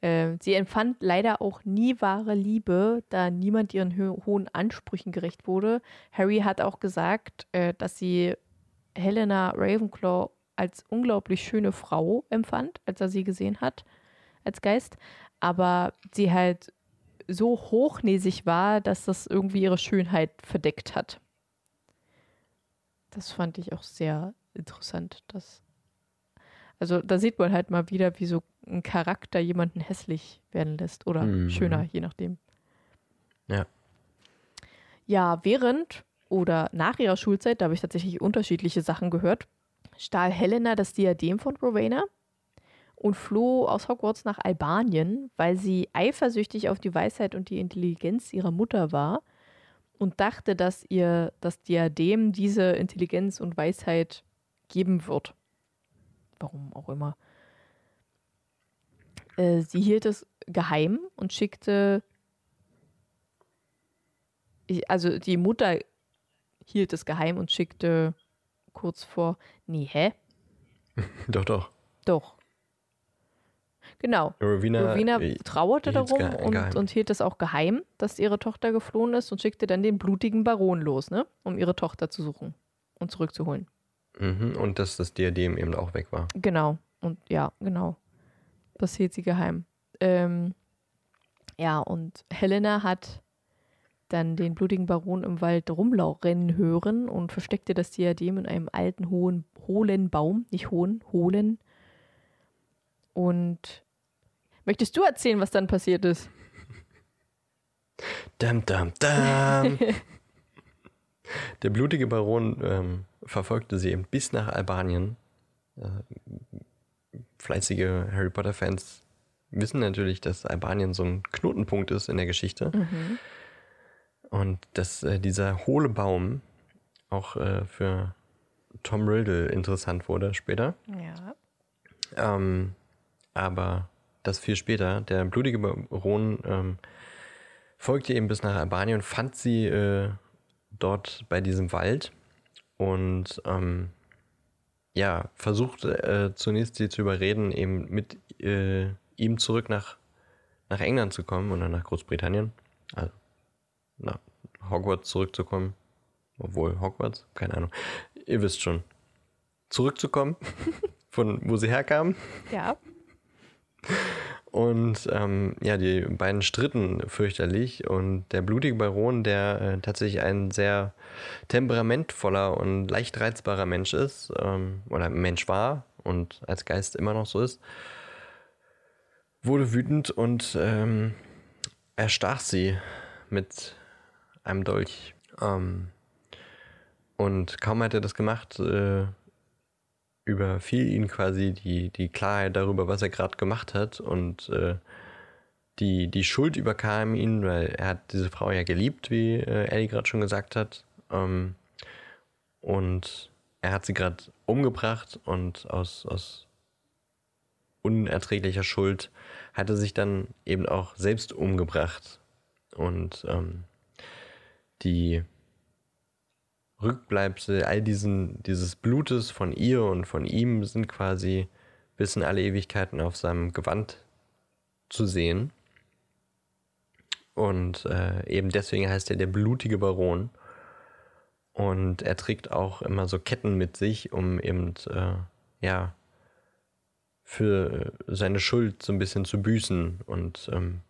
Äh, sie empfand leider auch nie wahre Liebe, da niemand ihren ho hohen Ansprüchen gerecht wurde. Harry hat auch gesagt, äh, dass sie Helena Ravenclaw als unglaublich schöne Frau empfand, als er sie gesehen hat, als Geist, aber sie halt so hochnäsig war, dass das irgendwie ihre Schönheit verdeckt hat. Das fand ich auch sehr interessant. Dass also da sieht man halt mal wieder, wie so ein Charakter jemanden hässlich werden lässt oder mhm. schöner, je nachdem. Ja. Ja, während oder nach ihrer Schulzeit, da habe ich tatsächlich unterschiedliche Sachen gehört, stahl Helena das Diadem von Rowena und floh aus Hogwarts nach Albanien, weil sie eifersüchtig auf die Weisheit und die Intelligenz ihrer Mutter war und dachte, dass ihr das Diadem diese Intelligenz und Weisheit geben wird. Warum auch immer. Äh, sie hielt es geheim und schickte. Also die Mutter hielt es geheim und schickte kurz vor. Nee, hä? doch, doch. Doch. Genau. Rowena, Rowena trauerte darum und, und hielt es auch geheim, dass ihre Tochter geflohen ist und schickte dann den blutigen Baron los, ne? Um ihre Tochter zu suchen und zurückzuholen. Mhm, und dass das Diadem eben auch weg war. Genau. Und ja, genau. Das hielt sie geheim. Ähm, ja, und Helena hat dann den blutigen Baron im Wald rumrennen hören und versteckte das Diadem in einem alten, hohen, hohlen Baum. Nicht hohen, hohlen. Und möchtest du erzählen, was dann passiert ist? Dam, dam, dam. Der blutige Baron ähm, verfolgte sie eben bis nach Albanien. Äh, fleißige Harry Potter-Fans wissen natürlich, dass Albanien so ein Knotenpunkt ist in der Geschichte. Und dass äh, dieser hohle Baum auch äh, für Tom Riddle interessant wurde später. Ja. Ähm, aber das viel später. Der blutige Baron ähm, folgte eben bis nach Albanien und fand sie äh, dort bei diesem Wald und ähm, ja, versuchte äh, zunächst sie zu überreden, eben mit äh, ihm zurück nach, nach England zu kommen oder nach Großbritannien. Also nach Hogwarts zurückzukommen. Obwohl, Hogwarts? Keine Ahnung. Ihr wisst schon. Zurückzukommen, von wo sie herkamen. Ja. Und ähm, ja, die beiden stritten fürchterlich und der blutige Baron, der äh, tatsächlich ein sehr temperamentvoller und leicht reizbarer Mensch ist, ähm, oder Mensch war und als Geist immer noch so ist, wurde wütend und ähm, erstach sie mit einem Dolch. Ähm, und kaum hat er das gemacht, äh, überfiel ihn quasi die, die Klarheit darüber, was er gerade gemacht hat und äh, die, die Schuld überkam ihn, weil er hat diese Frau ja geliebt, wie äh, Ellie gerade schon gesagt hat. Ähm, und er hat sie gerade umgebracht und aus, aus unerträglicher Schuld hat er sich dann eben auch selbst umgebracht. Und ähm, die Rückbleibsel all diesen, dieses Blutes von ihr und von ihm sind quasi bis in alle Ewigkeiten auf seinem Gewand zu sehen. Und äh, eben deswegen heißt er der blutige Baron. Und er trägt auch immer so Ketten mit sich, um eben, äh, ja, für seine Schuld so ein bisschen zu büßen. Und ähm,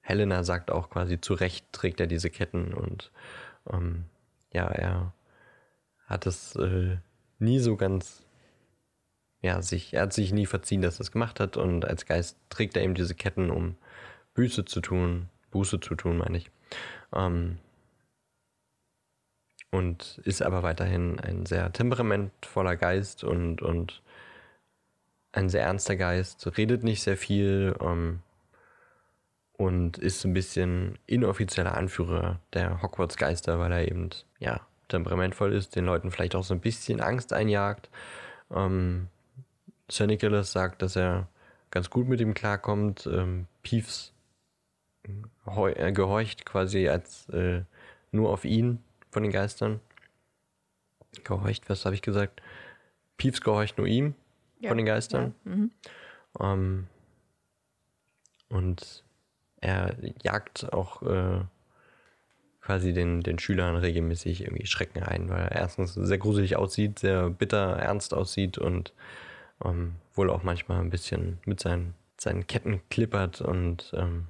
Helena sagt auch quasi, zu Recht trägt er diese Ketten. Und ähm, ja, er hat es äh, nie so ganz, ja, sich, er hat sich nie verziehen, dass er es gemacht hat. Und als Geist trägt er eben diese Ketten, um Büße zu tun, Buße zu tun, meine ich. Ähm, und ist aber weiterhin ein sehr temperamentvoller Geist und, und ein sehr ernster Geist, redet nicht sehr viel ähm, und ist ein bisschen inoffizieller Anführer der Hogwarts-Geister, weil er eben, ja, temperamentvoll ist, den Leuten vielleicht auch so ein bisschen Angst einjagt. Ähm, Sir Nicholas sagt, dass er ganz gut mit ihm klarkommt. Ähm, Peeves heu- äh, gehorcht quasi als äh, nur auf ihn von den Geistern. Gehorcht, was habe ich gesagt? Peeves gehorcht nur ihm Ja, von den Geistern. Ja. Mhm. Ähm, und er jagt auch äh, quasi den, den Schülern regelmäßig irgendwie Schrecken ein, weil er erstens sehr gruselig aussieht, sehr bitter, ernst aussieht und ähm, wohl auch manchmal ein bisschen mit seinen, seinen Ketten klippert und ähm,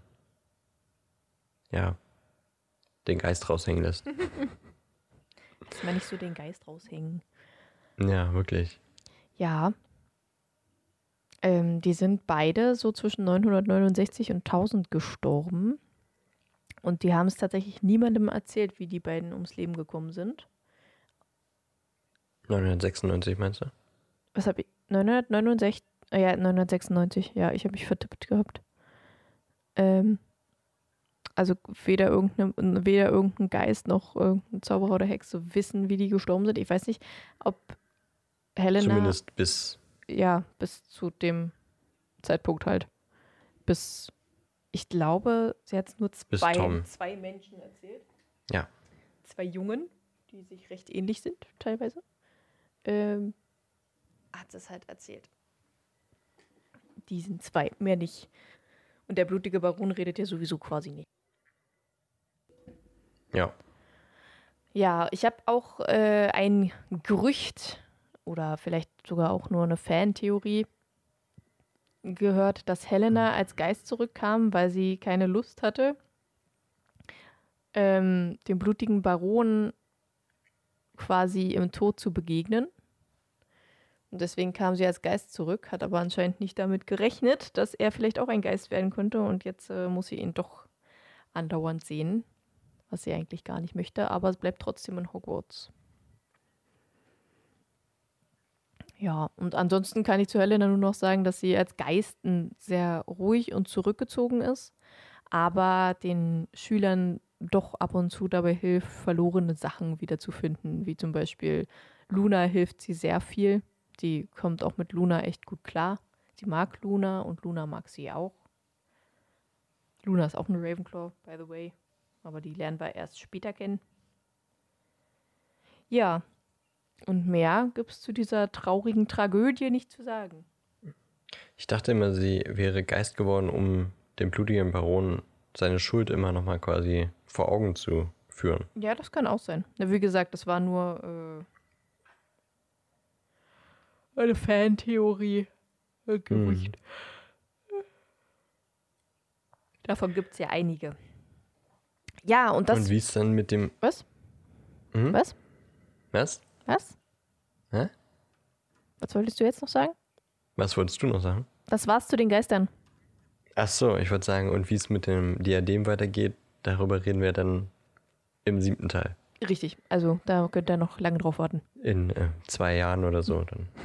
ja, den Geist raushängen lässt. Dass man nicht so den Geist raushängen. ja, wirklich. Ja. Ähm, die sind beide so zwischen 969 und 1000 gestorben. Und die haben es tatsächlich niemandem erzählt, wie die beiden ums Leben gekommen sind. 996 meinst du? Was habe ich? 969, Ah ja, 996. Ja, ich habe mich vertippt gehabt. Ähm, also weder irgendein, weder irgendein Geist noch irgendein Zauberer oder Hexe wissen, wie die gestorben sind. Ich weiß nicht, ob Helena. Zumindest bis. Ja, bis zu dem Zeitpunkt halt. Bis, ich glaube, sie hat es nur zwei, zwei Menschen erzählt. Ja. Zwei Jungen, die sich recht ähnlich sind, teilweise. Ähm, hat es halt erzählt. Die sind zwei, mehr nicht. Und der blutige Baron redet ja sowieso quasi nicht. Ja. Ja, ich habe auch äh, ein Gerücht oder vielleicht sogar auch nur eine Fantheorie gehört, dass Helena als Geist zurückkam, weil sie keine Lust hatte, ähm, dem blutigen Baron quasi im Tod zu begegnen. Und deswegen kam sie als Geist zurück, hat aber anscheinend nicht damit gerechnet, dass er vielleicht auch ein Geist werden könnte. Und jetzt äh, muss sie ihn doch andauernd sehen, was sie eigentlich gar nicht möchte. Aber es bleibt trotzdem in Hogwarts. Ja, und ansonsten kann ich zu Helena nur noch sagen, dass sie als Geist sehr ruhig und zurückgezogen ist, aber den Schülern doch ab und zu dabei hilft, verlorene Sachen wiederzufinden, wie zum Beispiel Luna hilft sie sehr viel. Die kommt auch mit Luna echt gut klar. Sie mag Luna und Luna mag sie auch. Luna ist auch eine Ravenclaw, by the way, aber die lernen wir erst später kennen. Ja, und mehr gibt es zu dieser traurigen Tragödie nicht zu sagen. Ich dachte immer, sie wäre Geist geworden, um dem blutigen Baron seine Schuld immer nochmal quasi vor Augen zu führen. Ja, das kann auch sein. Wie gesagt, das war nur äh, eine Fantheorie. Ein Gerücht. Hm. Davon gibt es ja einige. Ja, und das. Und wie ist dann mit dem. Was? Mhm. Was? Was? Was? Hä? Was wolltest du jetzt noch sagen? Was wolltest du noch sagen? Das war's zu den Geistern. Ach so, ich wollte sagen, und wie es mit dem Diadem weitergeht, darüber reden wir dann im siebten Teil. Richtig, also da könnt ihr noch lange drauf warten. In äh, zwei Jahren oder so dann.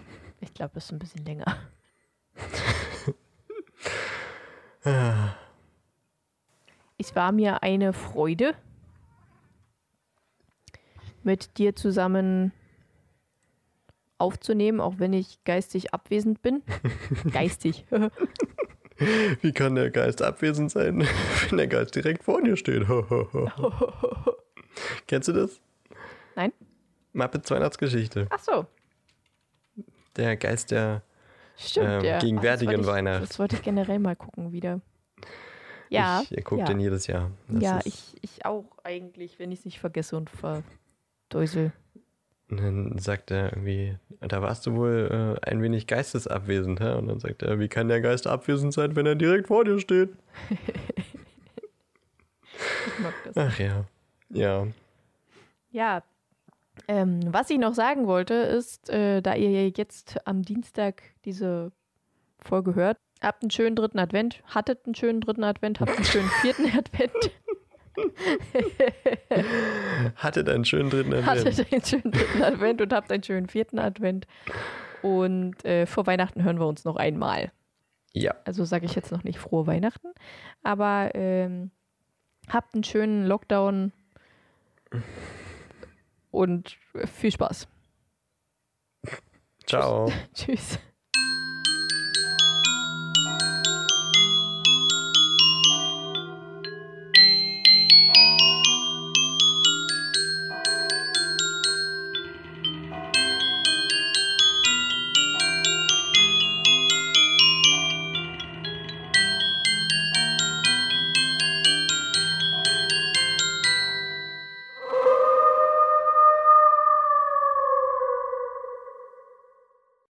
Ich glaube, das ist ein bisschen länger. es war mir eine Freude, mit dir zusammen aufzunehmen, auch wenn ich geistig abwesend bin. geistig. Wie kann der Geist abwesend sein, wenn der Geist direkt vor dir steht? Kennst du das? Nein. Muppets Weihnachtsgeschichte. Ach so. Der Geist der Stimmt, ähm, ja. gegenwärtigen Weihnacht. Das wollte ich generell mal gucken wieder. Ja. Ich gucke ja. den jedes Jahr. Das ja, ich, ich auch eigentlich, wenn ich es nicht vergesse und verdeusel. Und dann sagt er irgendwie, da warst du wohl äh, ein wenig geistesabwesend, hä? Und dann sagt er, wie kann der Geist abwesend sein, wenn er direkt vor dir steht? ich mag das. Ach ja. Ja. Ja. Ähm, was ich noch sagen wollte, ist, äh, da ihr jetzt am Dienstag diese Folge hört, habt einen schönen dritten Advent, hattet einen schönen dritten Advent, habt einen schönen vierten Advent. Hattet einen schönen dritten Advent. Hattet einen schönen dritten Advent und habt einen schönen vierten Advent. Und äh, vor Weihnachten hören wir uns noch einmal. Ja. Also sage ich jetzt noch nicht frohe Weihnachten. Aber ähm, habt einen schönen Lockdown und viel Spaß. Ciao. Tschüss.